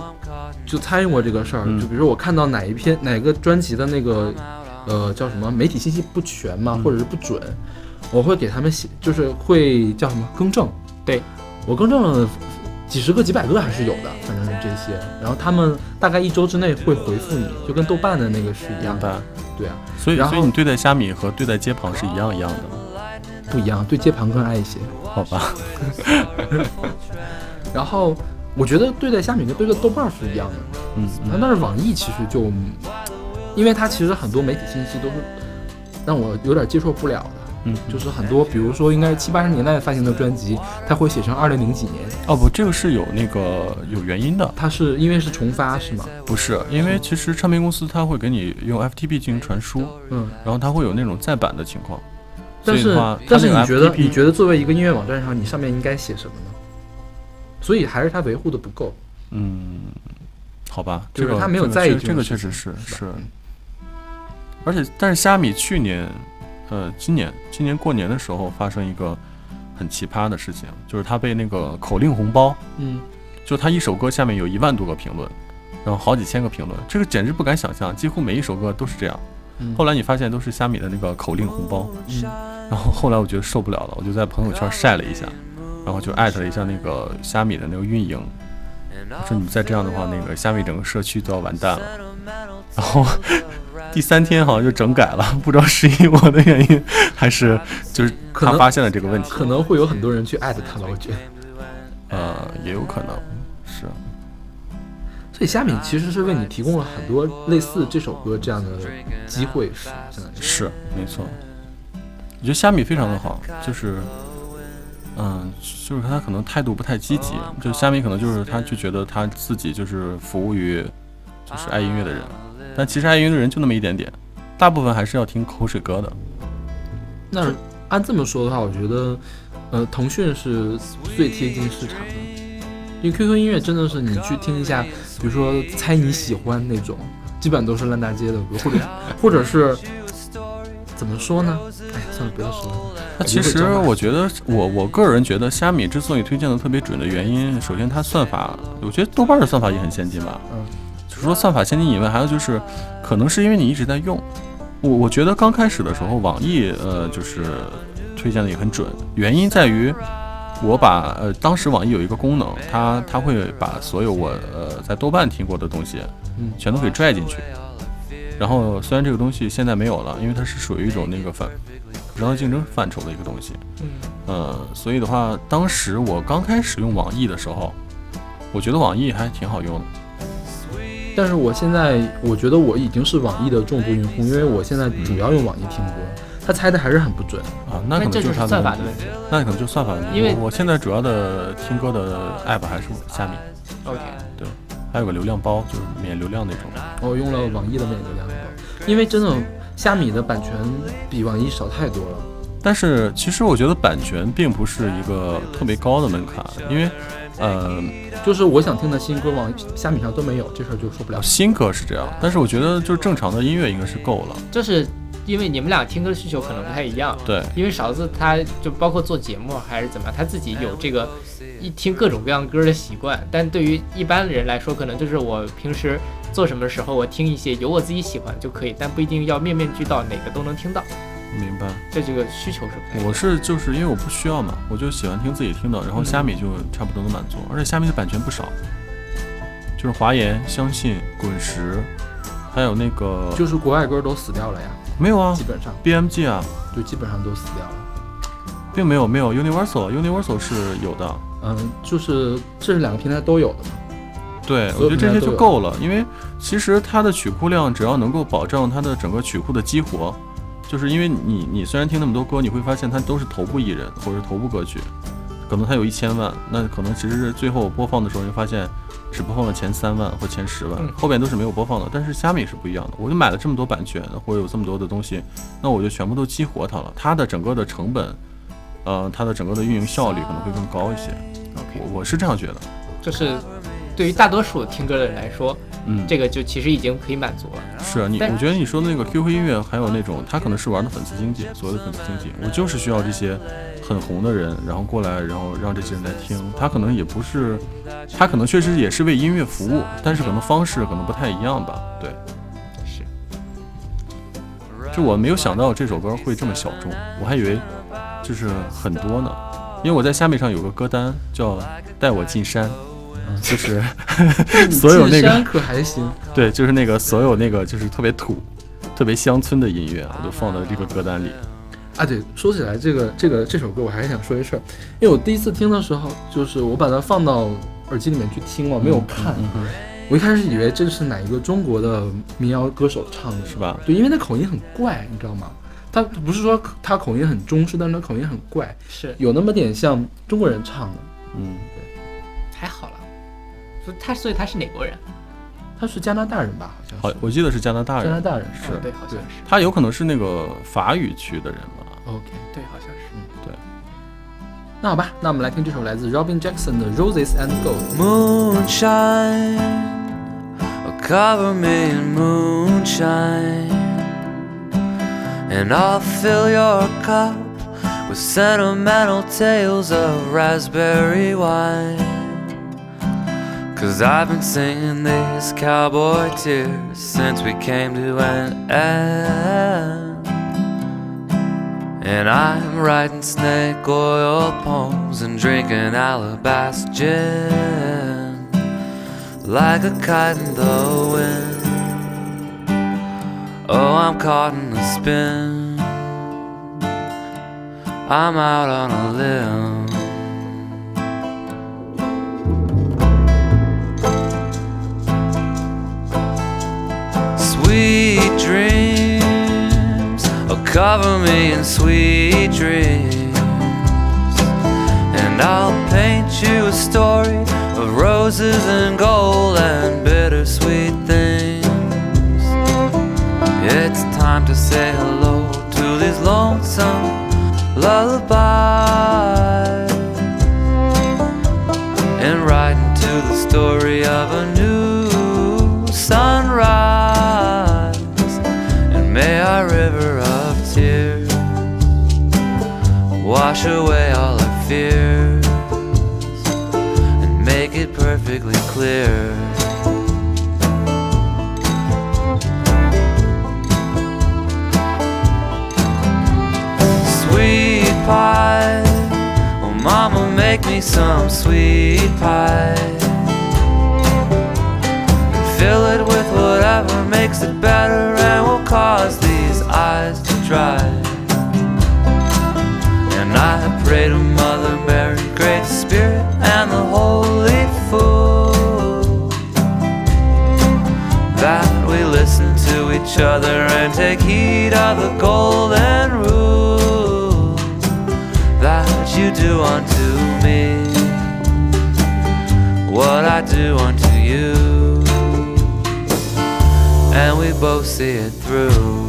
就参与过这个事儿，嗯就比如说我看到哪一篇哪个专辑的那个，呃，叫什么媒体信息不全嘛，嗯或者是不准，我会给他们写，就是会叫什么更正，对我更正了几十个、几百个还是有的，反正是这些，然后他们大概一周之内会回复你，就跟豆瓣的那个是一样的。对啊，所以然后所以你对待虾米和对待街旁是一样一样的，不一样，对街旁更爱一些。好吧？然后我觉得对待虾米跟对待豆瓣儿是一样的，嗯，但但是网易其实就，因为它其实很多媒体信息都是让我有点接受不了的，嗯，就是很多比如说应该是七八十年代发行的专辑，它会写成二零零几年，哦不，这个是有那个有原因的，它是因为是重发是吗？不是因为其实唱片公司它会给你用 FTP 进行传输，嗯，然后它会有那种再版的情况。但是但是你觉得你觉得作为一个音乐网站上，你上面应该写什么呢？所以还是它维护的不够。嗯，好吧，这个就是他没有在意这个确实是是而且但是虾米去年，呃，今年今年过年的时候发生一个很奇葩的事情，就是他被那个口令红包，嗯，就他一首歌下面有一万多个评论，然后好几千个评论，这个简直不敢想象，几乎每一首歌都是这样。嗯后来你发现都是虾米的那个口令红包，嗯然后后来我觉得受不了了，我就在朋友圈晒了一下，然后就艾特了一下那个虾米的那个运营，我说你再这样的话，那个虾米整个社区都要完蛋了。然后第三天好像就整改了，不知道是因为我的原因，还是就是他发现了这个问题，可能会有很多人去艾特他吧，我觉得。呃也有可能是。所以虾米其实是为你提供了很多类似这首歌这样的机会，是。是，没错。我觉得虾米非常的好，就是，嗯，就是他可能态度不太积极，就虾米可能就是他就觉得他自己就是服务于就是爱音乐的人，但其实爱音乐的人就那么一点点，大部分还是要听口水歌的。那按这么说的话，我觉得，呃，腾讯是最贴近市场的，因为 QQ 音乐真的是你去听一下，比如说猜你喜欢那种，基本都是烂大街的歌，或者或者是怎么说呢？哎呀，算了，不要说了。那其实我觉得，我我个人觉得虾米之所以推荐的特别准的原因，首先它算法，我觉得豆瓣的算法也很先进吧。嗯，除了算法先进以外，还有就是，可能是因为你一直在用。我我觉得刚开始的时候，网易呃就是推荐的也很准，原因在于我把呃当时网易有一个功能，它它会把所有我呃在豆瓣听过的东西，嗯全都给拽进去。然后虽然这个东西现在没有了，因为它是属于一种那个反不正当竞争范畴的一个东西，嗯，呃，所以的话，当时我刚开始用网易的时候，我觉得网易还挺好用的。但是我现在我觉得我已经是网易的重度用户，因为我现在主要用网易听歌，他猜的还是很不准。啊，那可能就是它算法的问题。那可能就算法问题。因为我我现在主要的听歌的 app 还是虾米，OK，还有个流量包，就是免流量那种。我用了网易的免流量包，因为真的虾米的版权比网易少太多了。但是其实我觉得版权并不是一个特别高的门槛，因为呃就是我想听的新歌，往虾米上都没有，这事儿就说不了。新歌是这样，但是我觉得就是正常的音乐应该是够了。就是因为你们俩听歌的需求可能不太一样。对，因为勺子他就包括做节目还是怎么样，他自己有这个一听各种各样歌的习惯。但对于一般人来说，可能就是我平时做什么时候，我听一些有我自己喜欢就可以，但不一定要面面俱到，哪个都能听到。明白。这这个需求是。我是就是因为我不需要嘛，我就喜欢听自己听的，然后虾米就差不多能满足，而且虾米的版权不少，就是华研、相信、滚石，还有那个就是国外歌都死掉了呀，没有啊基本上，BMG 啊，就，基本上都死掉了。并没有没有 Universal，Universal 是有的，嗯，就是这是两个平台都有的嘛。对，我觉得这些就够了，因为其实它的曲库量只要能够保证它的整个曲库的激活，就是因为你你虽然听那么多歌，你会发现它都是头部艺人或者是头部歌曲，可能它有一千万，那可能其实是最后播放的时候，你发现只播放了前三万或前十万，嗯后边都是没有播放的。但是虾米是不一样的，我就买了这么多版权，或者有这么多的东西，那我就全部都激活它了，它的整个的成本，呃，它的整个的运营效率可能会更高一些。OK，我我是这样觉得，就是对于大多数听歌的人来说，嗯，这个就其实已经可以满足了。是啊，你我觉得你说的那个 QQ 音乐，还有那种他可能是玩的粉丝经济，所谓的粉丝经济，我就是需要这些很红的人，然后过来，然后让这些人来听。他可能也不是，他可能确实也是为音乐服务，但是可能方式可能不太一样吧。对，是，就我没有想到这首歌会这么小众，我还以为就是很多呢，因为我在虾米上有个歌单叫“带我进山”，就是 所有那个可还行，对，就是那个所有那个就是特别土、特别乡村的音乐，我都放到这个歌单里。啊，对，说起来这个这个这首歌，我还是想说一事儿，因为我第一次听的时候，就是我把它放到耳机里面去听，了没有看，我一开始以为这是哪一个中国的民谣歌手唱的，是吧？对，因为他口音很怪，你知道吗？他不是说他口音很中式，但是他口音很怪，是有那么点像中国人唱的。嗯，对还好了。不他所以他是哪国人？他是加拿大人吧？好像好是，我记得是加拿大人，加拿大人是哦对，好像是。他有可能是那个法语区的人吧？OK，对，好像是。对那好吧，那我们来听这首来自 Robin Jackson 的《Roses and Gold》。Moonshine, oh, cover me in moonshine, and I'll fill your cup with sentimental tales of raspberry wine. Cause I've been singing these cowboy tears since we came to an end. And I'm writing snake oil poems and drinking alabaster gin like a kite in the wind. Oh, I'm caught in a spin. I'm out on a limb. Sweet dreams, oh, cover me in sweet dreams. And I'll paint you a story of roses and gold and bittersweet things. It's time to say hello to these lonesome lullabies wash away all our fears and make it perfectly clear. Sweet pie, oh mama, make me some sweet pie. And fill it with whatever makes it better and will cause these eyes to dry. To Mother Mary, Great Spirit, and the Holy Fool. That we listen to each other and take heed of the golden rule that you do unto me. What I do unto you, and we both see it through.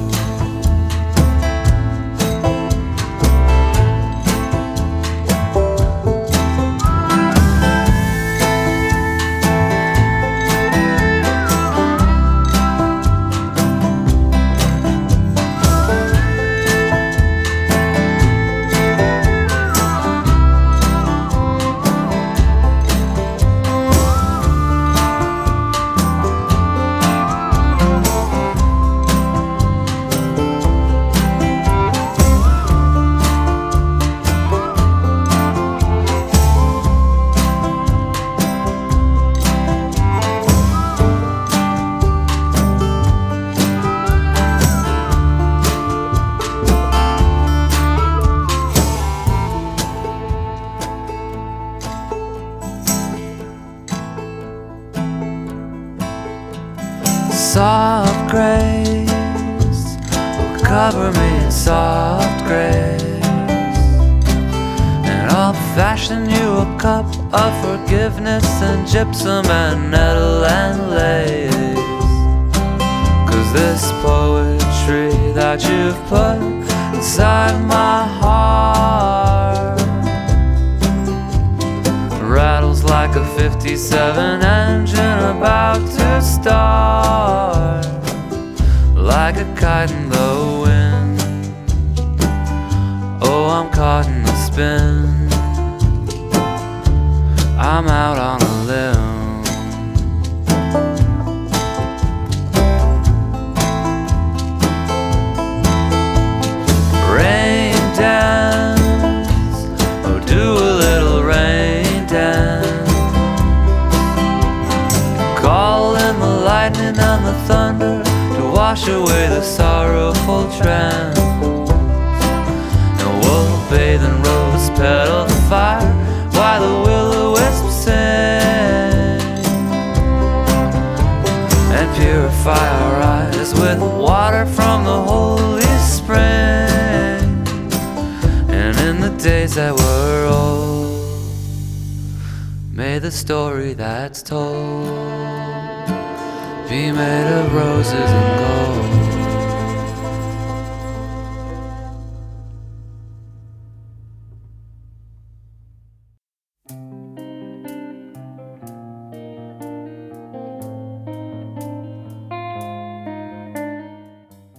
Forgiveness and gypsum and nettle and lace. Cause this poetry that you've put inside my heart rattles like a 57 engine about to start. Like a kite in the wind. Oh i'm caught in a spin i'm out on a limb. Rain dance. Oh do a little rain dance. Call in the lightning and the thunder to wash away the sorrowful trance the story that's told be made of roses and gold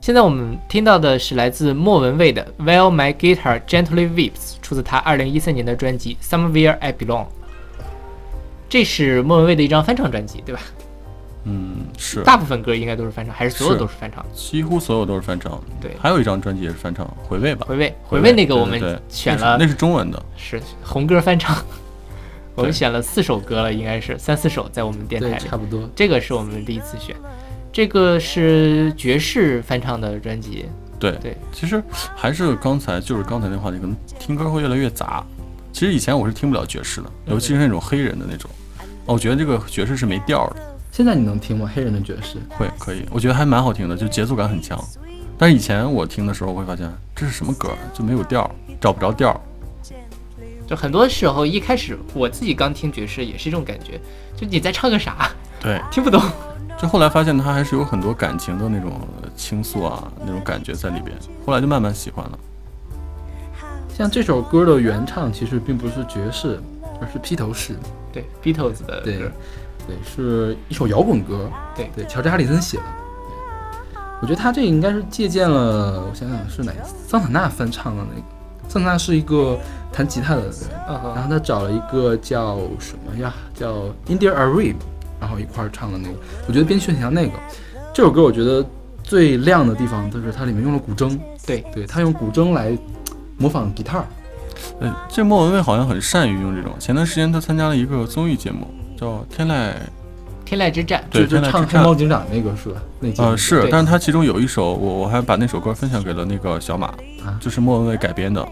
现在我们听到的是来自莫文蔚的《While My Guitar Gently Weeps》，出自他2014年的专辑《Somewhere I Belong》。这是莫文蔚的一张翻唱专辑，对吧？嗯，是，大部分歌应该都是翻唱，还是所有都是翻唱？几乎所有都是翻唱。对还有一张专辑也是翻唱，《回味》吧。回味回回味那个我们对对对选了那是中文的。是红歌翻唱，我们选了四首歌了，应该是三四首在我们电，台里差。不多。这个是我们第一次选，这个是爵士翻唱的专辑。对对，其实还是刚才就是刚才那话题，可能听歌会越来越杂。其实以前我是听不了爵士的，尤其是那种黑人的那种，哦我觉得这个爵士是没调儿的。现在你能听吗？黑人的爵士？会可以，我觉得还蛮好听的，就节奏感很强。但是以前我听的时候，我会发现这是什么歌，就没有调，找不着调。就很多时候一开始我自己刚听爵士也是这种感觉，就你在唱个啥，对，听不懂。就后来发现它还是有很多感情的那种倾诉啊，那种感觉在里边。后来就慢慢喜欢了。像这首歌的原唱其实并不是爵士，而是披头士。对，Beatles 的对歌，对，是一首摇滚歌。对对，乔治哈里森写的。我觉得他这应该是借鉴了，我想想是哪桑塔纳翻唱的那个。桑塔纳是一个弹吉他的人，然后他找了一个叫什么呀，叫 India Arib，然后一块儿唱的那个，我觉得编曲很像那个。这首歌我觉得最亮的地方就是它里面用了古筝，对对，他用古筝来模仿吉他。呃，这莫文蔚好像很善于用这种。前段时间他参加了一个综艺节目，叫《天籁》，天籁之战，对，就就唱黑天籁。猫警长那个是吧？那呃，是，但是他其中有一首，我我还把那首歌分享给了那个小马，啊就是莫文蔚改编的，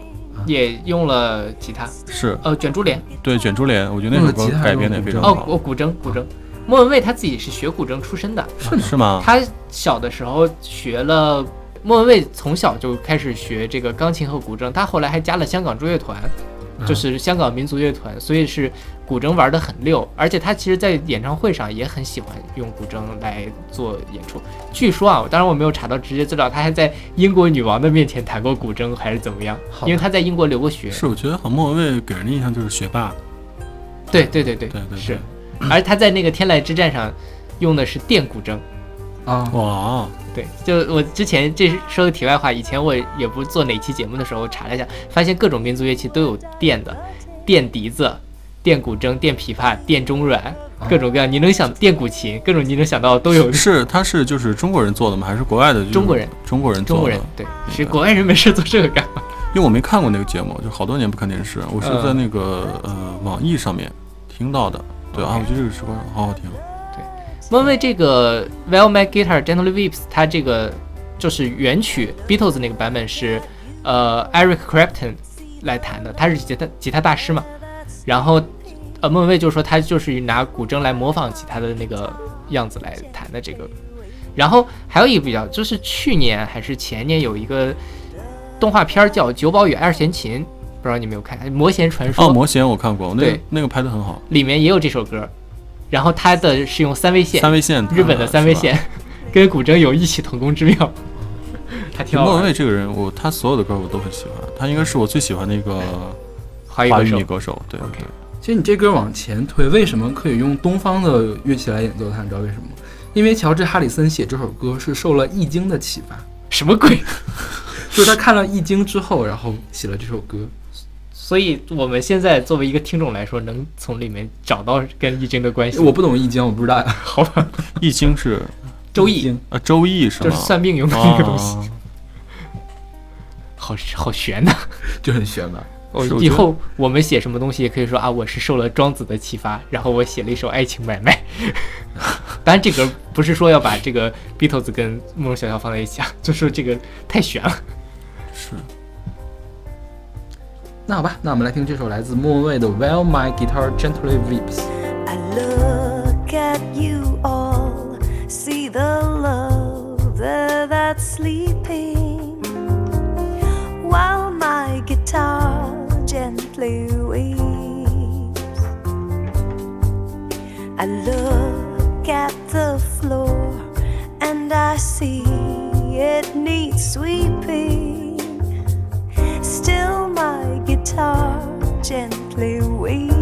也用了吉他，是呃，卷珠帘，对卷珠帘，我觉得那首歌改编的也非常好，，哦哦，古筝，古筝。莫文蔚他自己是学古筝出身的，是吗？他小的时候学了。莫文蔚从小就开始学这个钢琴和古筝，他后来还加了香港中乐团，就是香港民族乐团，所以是古筝玩得很溜。而且他其实，在演唱会上也很喜欢用古筝来做演出。据说啊，当然我没有查到直接资料，他还在英国女王的面前弹过古筝，还是怎么样？因为他在英国留过学。是，我觉得好莫文蔚给人的印象就是学霸，对对对对对对是。而他在那个天籁之战上用的是电古筝。啊，哇，对，就我之前这说个题外话，以前我也不是做哪期节目的时候查了一下，发现各种民族乐器都有电的，电笛子、电古筝、电琵琶、电中阮，各种各样，你能想电古琴，各种你能想到都有。是它是就是中国人做的吗？还是国外的？就是中国人，中国人做的。中国人对，是国外人没事做这个干嘛？因为我没看过那个节目，就好多年不看电视，我是嗯在那个、呃网易上面听到的。对啊，我觉得这个时光好好听。莫文蔚这个《Well My Guitar Gently Weeps》，它这个就是原曲 Beatles 那个版本是呃 Eric Clapton 来弹的，他是吉他吉他大师嘛。然后呃莫文蔚就说他就是拿古筝来模仿吉他的那个样子来弹的这个。然后还有一个比较，就是去年还是前年有一个动画片儿叫《九宝与二弦琴》，不知道你有没有看《魔弦传说》哦，魔弦我看过，那那个拍的很好，里面也有这首歌，然后它的是用三味线，三味线，日本的三味。线，跟古筝有异曲同工之妙，还挺好莫文。蔚这个人，我他所有的歌我都很喜欢，他应该是我最喜欢的一个华语女歌手。对 OK 对，其实你这歌往前推，为什么可以用东方的乐器来演奏它？你知道为什么吗？因为乔治哈里森写这首歌是受了《易经》的启发，什么鬼？就是他看了《易经》之后，然后写了这首歌。所以我们现在作为一个听众来说，能从里面找到跟易经的关系。我不懂《易经》，我不知道呀。好吧，易经是周易易经呃周易是吗？就是算命用的那个东西，哦好好悬呐、就很玄吧。我是 我觉得以后我们写什么东西也可以说啊，我是受了庄子的启发，然后我写了一首《爱情买卖》。当然，这个不是说要把这个 Beatles 跟慕容小小放在一起啊，就是这个太悬了。那好吧，那我们来听这首来自莫文蔚的《While My Guitar Gently Weeps》。 I look at you all, see the love there that's sleeping, while my guitar gently weeps. I look at the floor and I see it needs sweeping. still my guitar gently weeps.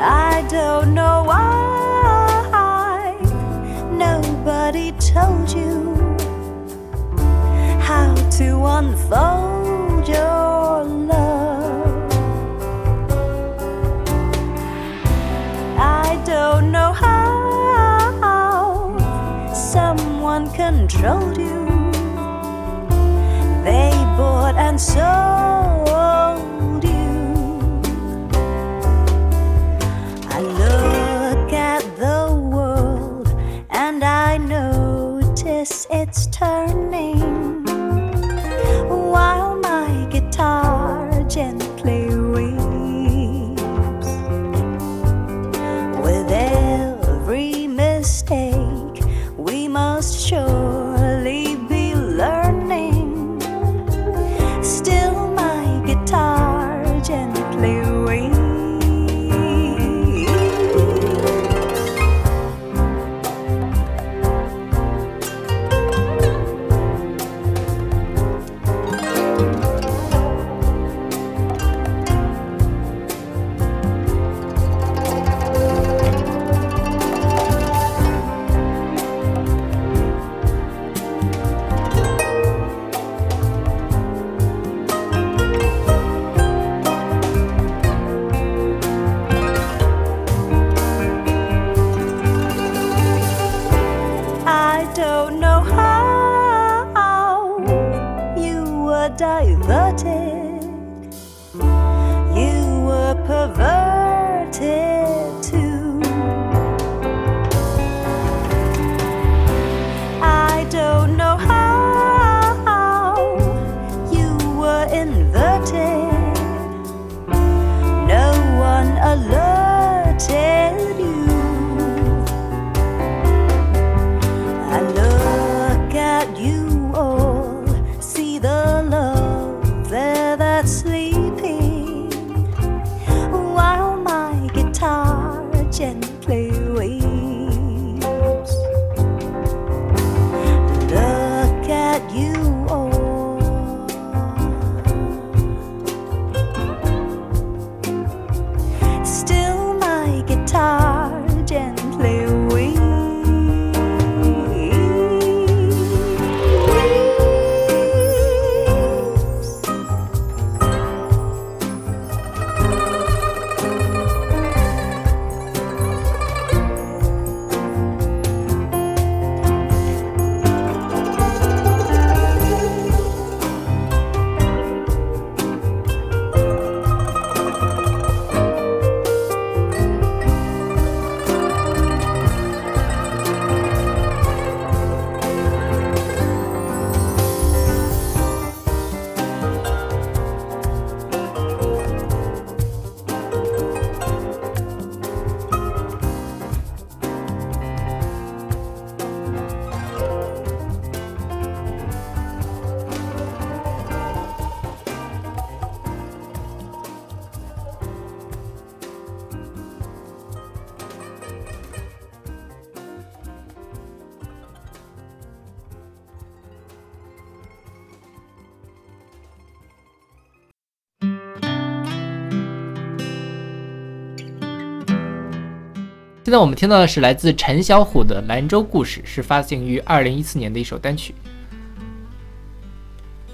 I don't know why nobody told you how to unfold your love. I don't know how someone controlled you. and so 现在我们听到的是来自陈小虎的《兰州故事》，是发行于二零一四年的一首单曲。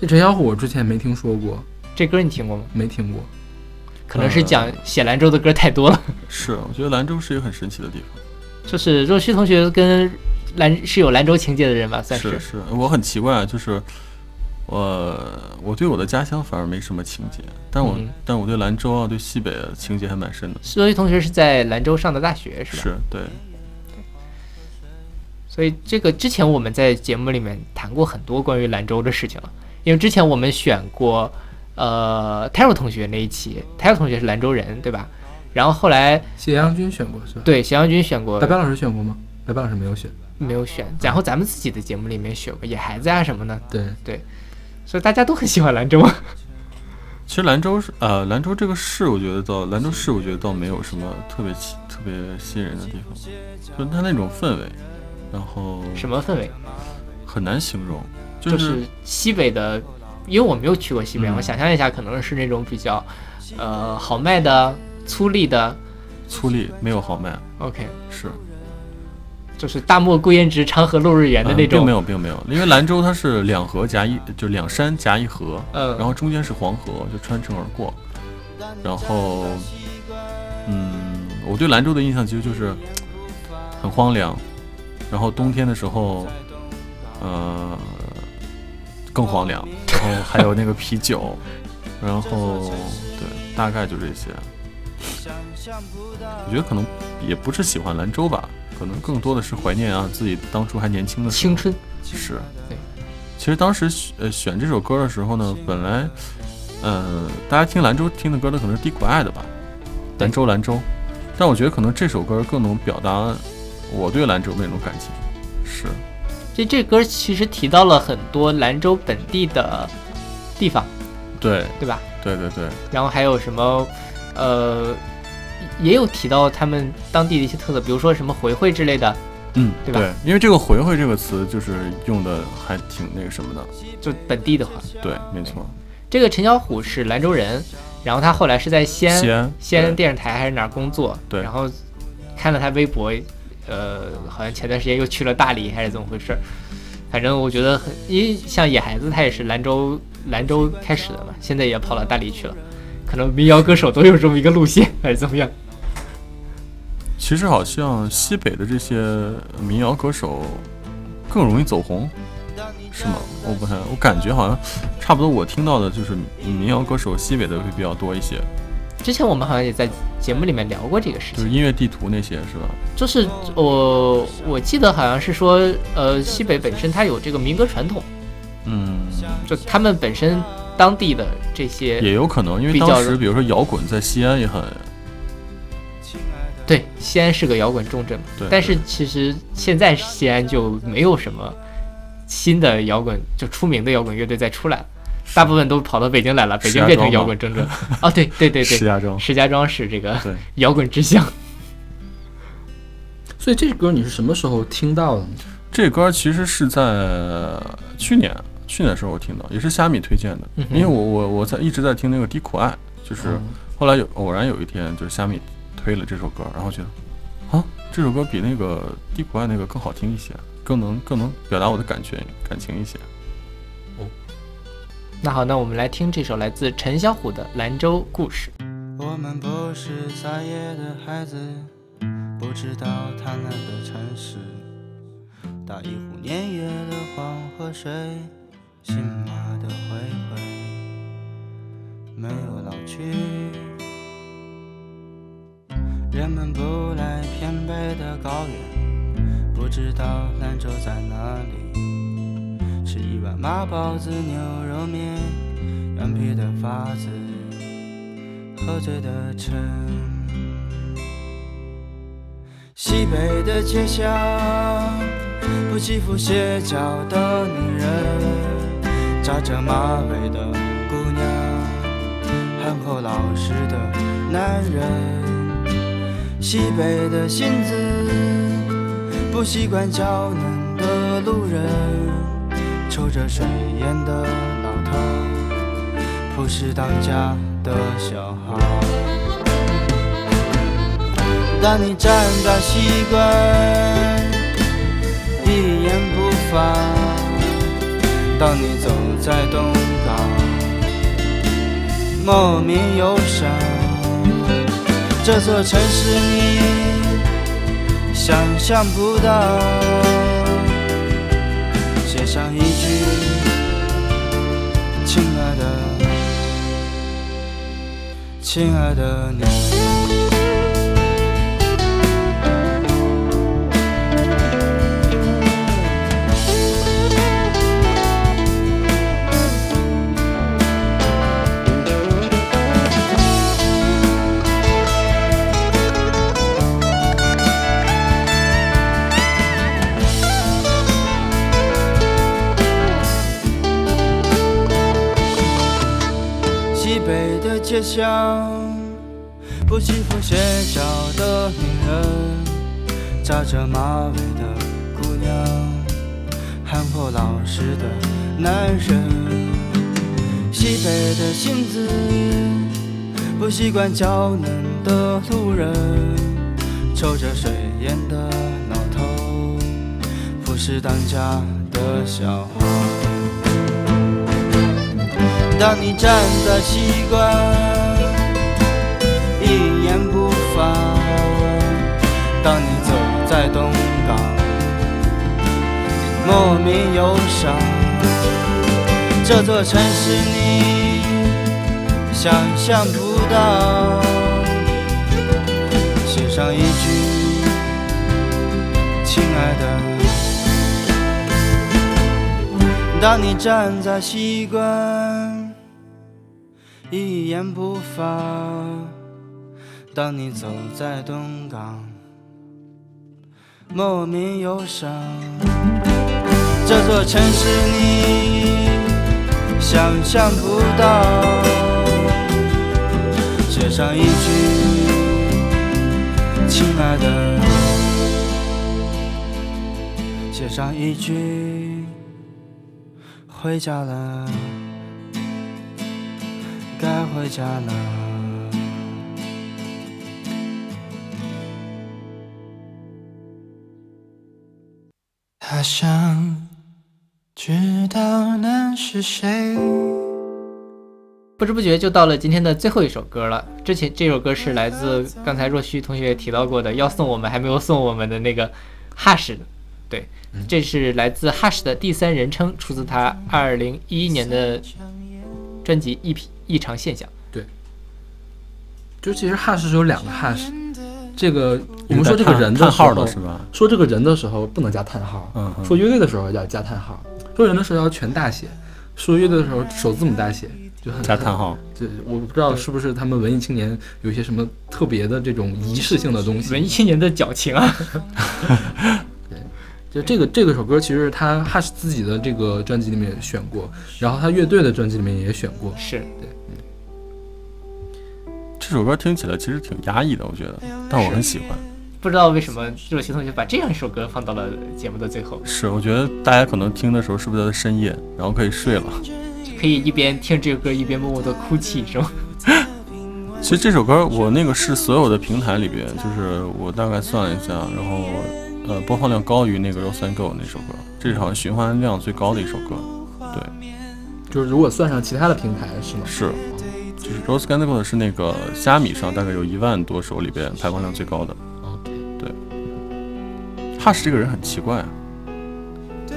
这陈小虎我之前没听说过，这歌你听过吗？没听过。可能是讲写兰州的歌太多了。是，我觉得兰州是一个很神奇的地方。就是若虚同学跟兰是有兰州情节的人吧，算是是，我很奇怪，就是我我对我的家乡反而没什么情节，但我、嗯但我对兰州啊，对西北的情节还蛮深的。所以同学是在兰州上的大学，是吧？是对，所以这个之前我们在节目里面谈过很多关于兰州的事情了，因为之前我们选过呃 Taro 同学那一期，Taro 同学是兰州人，对吧？然后后来谢阳君选过是吧？对，谢阳君选过，白白老师选过吗？白白老师没有选。没有选，然后咱们自己的节目里面选过野孩子啊什么的，对对，所以大家都很喜欢兰州。其实兰州是呃兰州这个市，我觉得倒兰州市，我觉得倒没有什么特别吸特别吸引人的地方，就是它那种氛围，然后什么氛围？很难形容，就是是西北的，因为我没有去过西北，嗯我想象一下，可能是那种比较呃豪迈的、粗粝的。粗粝，没有豪迈。OK，是，就是大漠孤烟直，长河落日圆的那种。嗯并没有，并没有，因为兰州它是两河夹一，就两山夹一河，嗯然后中间是黄河，就穿城而过。然后，嗯，我对兰州的印象其实就是很荒凉，然后冬天的时候呃，更荒凉，然后还有那个啤酒，然后对，大概就这些。我觉得可能也不是喜欢兰州吧，可能更多的是怀念啊自己当初还年轻的青春。是，对。其实当时选呃选这首歌的时候呢，本来，呃，大家听兰州听的歌都可能是低苦爱的吧，兰州兰州，但我觉得可能这首歌更能表达我对兰州的那种感情。是，这这歌其实提到了很多兰州本地的地方，对。对吧？对对对，然后还有什么，呃，也有提到他们当地的一些特色，比如说什么回回之类的，嗯，对吧？因为这个“回回”这个词就是用的还挺那个什么的，就本地的话。对，没错。这个陈小虎是兰州人，然后他后来是在西安西安对。电视台还是哪儿工作，对。然后看了他微博，呃，好像前段时间又去了大理还是怎么回事儿，反正我觉得很，因为像野孩子他也是兰州兰州开始的嘛，现在也跑到大理去了，可能民谣歌手都有这么一个路线 还是怎么样？其实好像西北的这些民谣歌手更容易走红，是吗？我不太，我感觉好像差不多。我听到的就是民谣歌手西北的会比较多一些，之前我们好像也在节目里面聊过这个事情就是。音乐地图那些是吧？就是我我记得好像是说，呃，西北本身它有这个民歌传统，嗯，就他们本身当地的这些也有可能，因为比较当时比如说摇滚在西安也很，对，西安是个摇滚重镇嘛，对但是其实现在西安就没有什么新的摇滚，就出名的摇滚乐队再出来了，大部分都跑到北京来了，北京变成摇滚重镇。哦，对对对对，石家庄。石家庄是这个对。摇滚之乡。所以这歌你是什么时候听到的呢？这歌其实是在去年去年时候我听到，也是虾米推荐的，嗯因为我我我在一直在听那个低苦爱，就是嗯后来有偶然有一天就是虾米推了这首歌，然后觉得啊这首歌比那个低苦爱那个更好听一些，更能更能表达我的感觉感情一些。哦那好，那我们来听这首来自陈小虎的《兰州故事》。我们不是撒野的孩子，不知道贪婪的城市。打一壶年月的黄河水，信马的回回，没有老去。人们不来偏北的高原，不知道兰州在哪里。吃一碗马包子、牛肉面，羊皮的发子。喝醉的城。西北的街巷，不欺负斜角的女人，扎着马尾的姑娘，憨厚老实的男人。西北的性子，不习惯娇嫩的路人，抽着水烟的老头。不是当家的小孩。当你站在西关，一言不发；当你走在东港，莫名忧伤。这座城市你想象不到，写上一句。亲爱的，亲爱的你。街巷，不欺负斜角的女人，扎着马尾的姑娘，憨厚老实的男人。西北的性子，不习惯娇嫩的路人，抽着水烟的老头，不是当家的小孩。当你站在西关，一言不发；当你走在东港，莫名忧伤。这座城市你想象不到，写上一句，亲爱的。当你站在西关，一言不发；当你走在东港，莫名忧伤。这座城市你想象不到，写上一句，亲爱的，写上一句，回家了，该回家了。他想知道那是谁。不知不觉就到了今天的最后一首歌了。之前这首歌是来自刚才若虚同学也提到过的，要送我们还没有送我们的那个 Hush 的，对，这是来自 Hush 的第三人称，出自他二零一一年的专辑《异异常现象》。对就其实 hash 是有两个 hash，这个我们说这个人的时候？说这个人的时候不能加叹号，说乐队的时候要加叹号，说人的时候要全大写，说乐队的时候首字母大写，就很加叹号。对，我不知道是不是他们文艺青年有一些什么特别的这种仪式性的东西。文艺青年的矫情啊！对就这个这个首歌，其实是他 Hush 自己的这个专辑里面选过，然后他乐队的专辑里面也选过。是这首歌听起来其实挺压抑的，我觉得，但我很喜欢。不知道为什么若曦同学把这样一首歌放到了节目的最后，是，我觉得大家可能听的时候是不是在深夜，然后可以睡了。可以一边听这个歌一边默默的哭泣，是吗？其实这首歌我那个是所有的平台里边，就是我大概算了一下，然后呃播放量高于那个 Rose and Go 那首歌，这是好像循环量最高的一首歌。对，就是如果算上其他的平台是吗？是，就是 Rose and Go 是那个虾米上大概有一万多首里边排放量最高的。OK，对。Hush 这个人很奇怪啊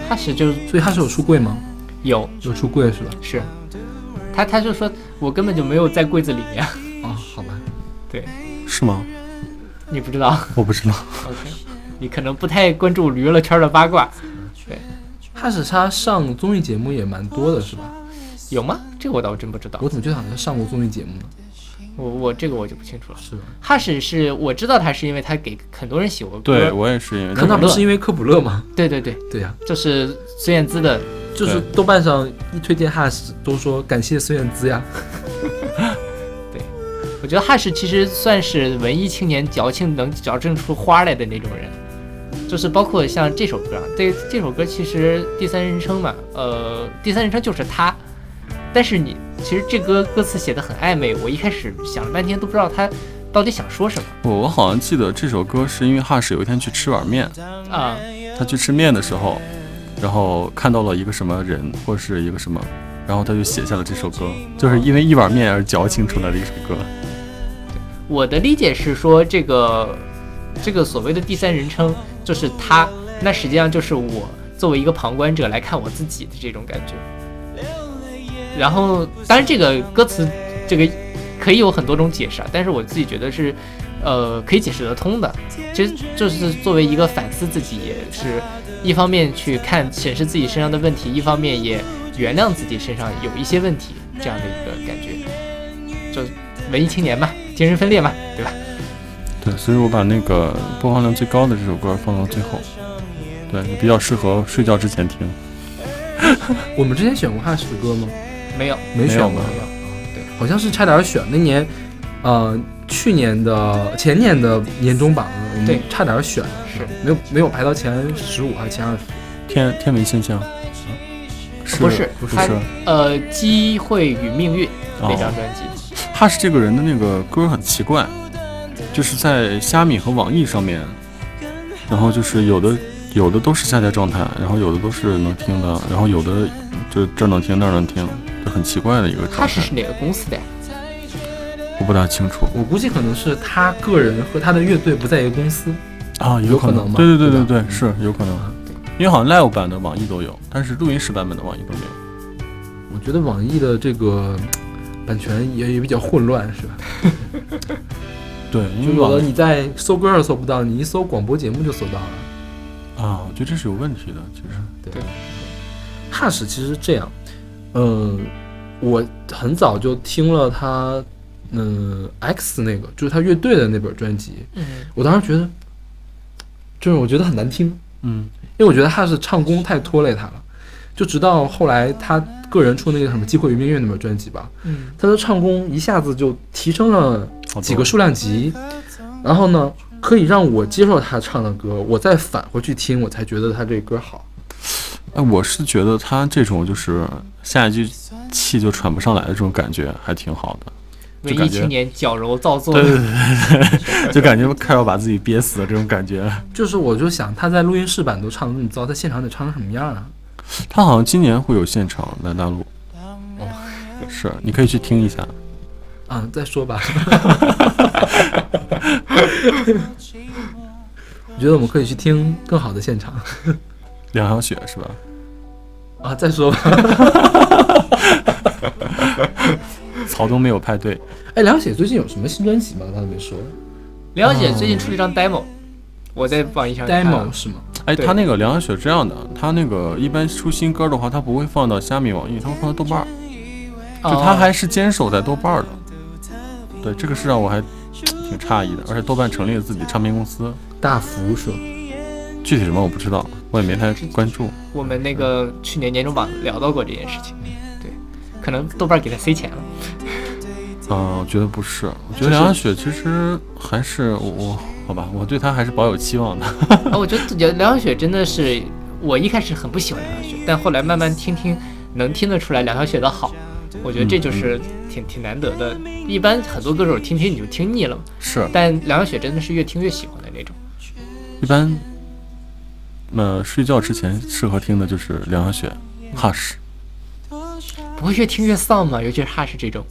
，Hush 就所以他是有出柜吗？有有出柜是吧？是，他他就说我根本就没有在柜子里面，哦，好吧。对是吗？你不知道我不知道。？OK，你可能不太关注娱乐圈的八卦，Hush 他上综艺节目也蛮多的是吧？有吗？这个我倒真不知道我，怎么觉得好像上过综艺节目呢？我我这个我就不清楚了。是吧？Hush 是我知道他是因为他给很多人写过歌，对我也是因为可那不是因为科普勒吗？对对对，对呀、就是孙燕姿的，就是豆瓣上一推荐 Hush 都说感谢孙燕姿呀。对我觉得 Hush 其实算是文艺青年矫情能矫正出花来的那种人，就是包括像这首歌，啊，这这首歌其实第三人称嘛，呃，第三人称就是他，但是你其实这歌歌词写的很暧昧，我一开始想了半天都不知道他到底想说什么我我好像记得这首歌是因为 Hush 有一天去吃碗面，啊、他去吃面的时候，然后看到了一个什么人或是一个什么，然后他就写下了这首歌，就是因为一碗面而矫情出来的一首歌。我的理解是说，这个这个所谓的第三人称就是他，那实际上就是我作为一个旁观者来看我自己的这种感觉。然后，当然这个歌词这个可以有很多种解释啊，但是我自己觉得是，呃，可以解释得通的。其实就是作为一个反思自己，也是一方面去看审视自己身上的问题，一方面也原谅自己身上有一些问题，这样的一个感觉。就文艺青年嘛，精神分裂嘛，对吧？对，所以我把那个播放量最高的这首歌放到最后，对，比较适合睡觉之前听。我们之前选过 Hush 的歌吗？没有，没选没有吗过？对，好像是差点选那年，呃，去年的前年的年终榜，我们差点选，是。没有没有排到前十五还是前二十？天天文现象，是不是不是？呃，《机会与命运》那张哦专辑，他是这个人的那个歌很奇怪，就是在虾米和网易上面，然后就是有的有的都是下载状态，然后有的都是能听的，然后有的就这儿能听那儿能听，就很奇怪的一个状态他是，是哪个公司的呀？我不大清楚我估计可能是他个人和他的乐队不在一个公司。啊，有可能吗对对对对对对，是有可能。因为好像 live 版的网易都有，但是录音室版本的网易都没有。我觉得网易的这个版权也也比较混乱，是吧？对，因为有的你在搜歌上搜不到，你一搜广播节目就搜到了。啊，我觉得这是有问题的，其实。对，Hush 其实这样，嗯，我很早就听了他，嗯，X 那个就是他乐队的那本专辑，嗯，我当时觉得，就是我觉得很难听，嗯，因为我觉得他是唱功太拖累他了。就直到后来他个人出那个什么《机会与命运》那本专辑吧，嗯，他的唱功一下子就提升了几个数量级，然后呢，可以让我接受他唱的歌，我再返回去听，我才觉得他这歌好。哎，我是觉得他这种就是下一句气就喘不上来的这种感觉还挺好的，文艺青年矫揉造作对对，对对，就感觉快要把自己憋死的这种感觉。就是我就想他在录音室版都唱的那么糟，在现场得唱成什么样啊？他好像今年会有现场来大陆，哦是，你可以去听一下。嗯，再说吧。我觉得我们可以去听更好的现场梁晓雪是吧？啊，再说吧。曹东没有派对，哎，梁晓雪最近有什么新专辑吗？他都没说。梁晓雪最近出了一张 demo，我在网易上看 demo 是吗？哎，对他那个梁晓雪这样的，他那个一般出新歌的话，他不会放到虾米、网易，他会放到豆瓣儿，就哦他还是坚守在豆瓣儿的。对，这个是让我还挺诧异的，而且豆瓣成立了自己唱片公司，大福是吧？具体什么我不知道，我也没太关注。我们那个去年年终榜聊到过这件事情，对，可能豆瓣给他塞钱了。嗯，我觉得不是，我觉得梁晓雪其实还是我我好吧，我对她还是保有期望的。啊，我觉得梁梁晓雪真的是，我一开始很不喜欢梁晓雪，但后来慢慢听听，能听得出来梁晓雪的好。我觉得这就是挺挺难得的。一般很多歌手听听你就听腻了嘛，是，但梁晓雪真的是越听越喜欢的那种。一般，呃，睡觉之前适合听的就是梁晓雪、Hush。不会越听越丧吗？尤其是 Hush 这种。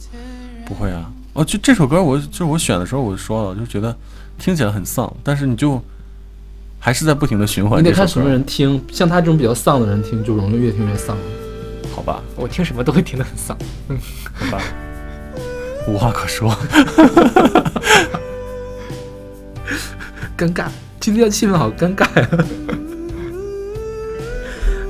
不会啊，哦，就这首歌我就是我选的时候我就说了，就觉得听起来很丧，但是你就还是在不停的循环。你得看什么人听，像他这种比较丧的人听，就容易越听越丧。好吧，我听什么都会听得很丧。嗯，好吧，无话可说。尴尬，今天的气氛好尴尬呀。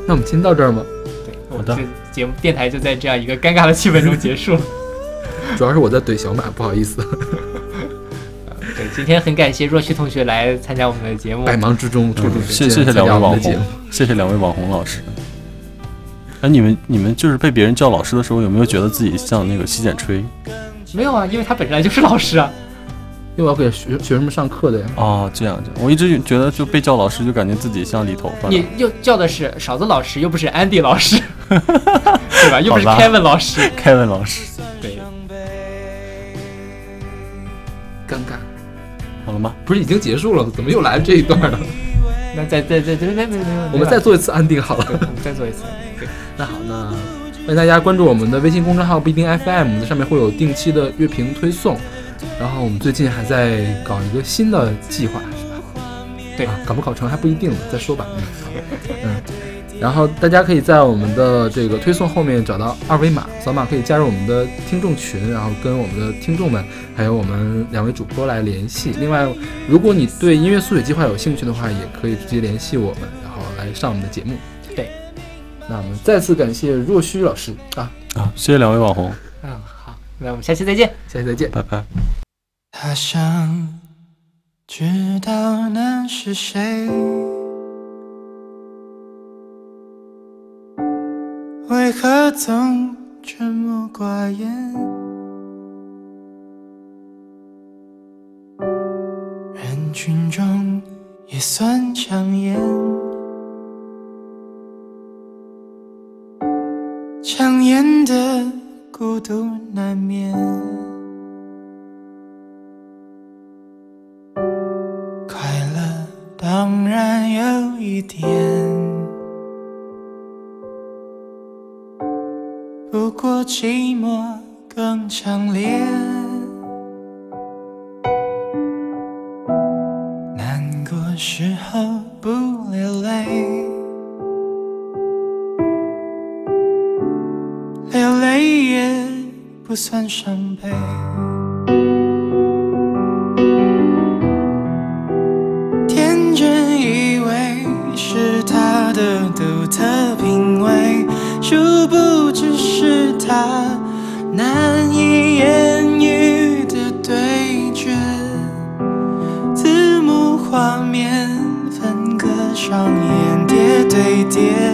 那我们今天到这儿吗？对，好的我这节目电台就在这样一个尴尬的气氛中结束了。主要是我在怼小马，不好意思，对，今天很感谢若曦同学来参加我们的节目。百忙之中抽出时间谢谢谢两位网红参加我们的节目。，谢谢两位网红老师。哎，你们你们就是被别人叫老师的时候，有没有觉得自己像那个洗剪吹？没有啊，因为他本来就是老师啊。因为我要给学学生们上课的呀。哦，这样这样，我一直觉得就被叫老师，就感觉自己像理头发。你又叫的是勺子老师，又不是安迪老师，对吧？又不是 Kevin 老师。，Kevin 老师，对，尴尬，好了吗？不是已经结束了，怎么又来这一段了？那再再再再没没没没，我们再做一次安定好了。我们再做一次。对，那好，那欢迎大家关注我们的微信公众号不一定 FM，在上面会有定期的乐评推送。然后我们最近还在搞一个新的计划，是吧？对啊，搞不搞成还不一定呢，再说吧。嗯，然后大家可以在我们的这个推送后面找到二维码，扫码可以加入我们的听众群，然后跟我们的听众们还有我们两位主播来联系。另外，如果你对音乐速写计划有兴趣的话，也可以直接联系我们，然后来上我们的节目。对，那我们再次感谢若虚老师啊，啊，谢谢两位网红，嗯，好，那我们下期再见。下期再见。拜拜。他想知道那是谁，为何总沉默寡言？人群中也算抢眼，抢眼的孤独难免。快乐当然有一点，不过寂寞更强烈。难过时不算伤悲。天真以为是他的独特品味，殊不知是他难以言喻的对决。字幕画面分割上演叠对叠，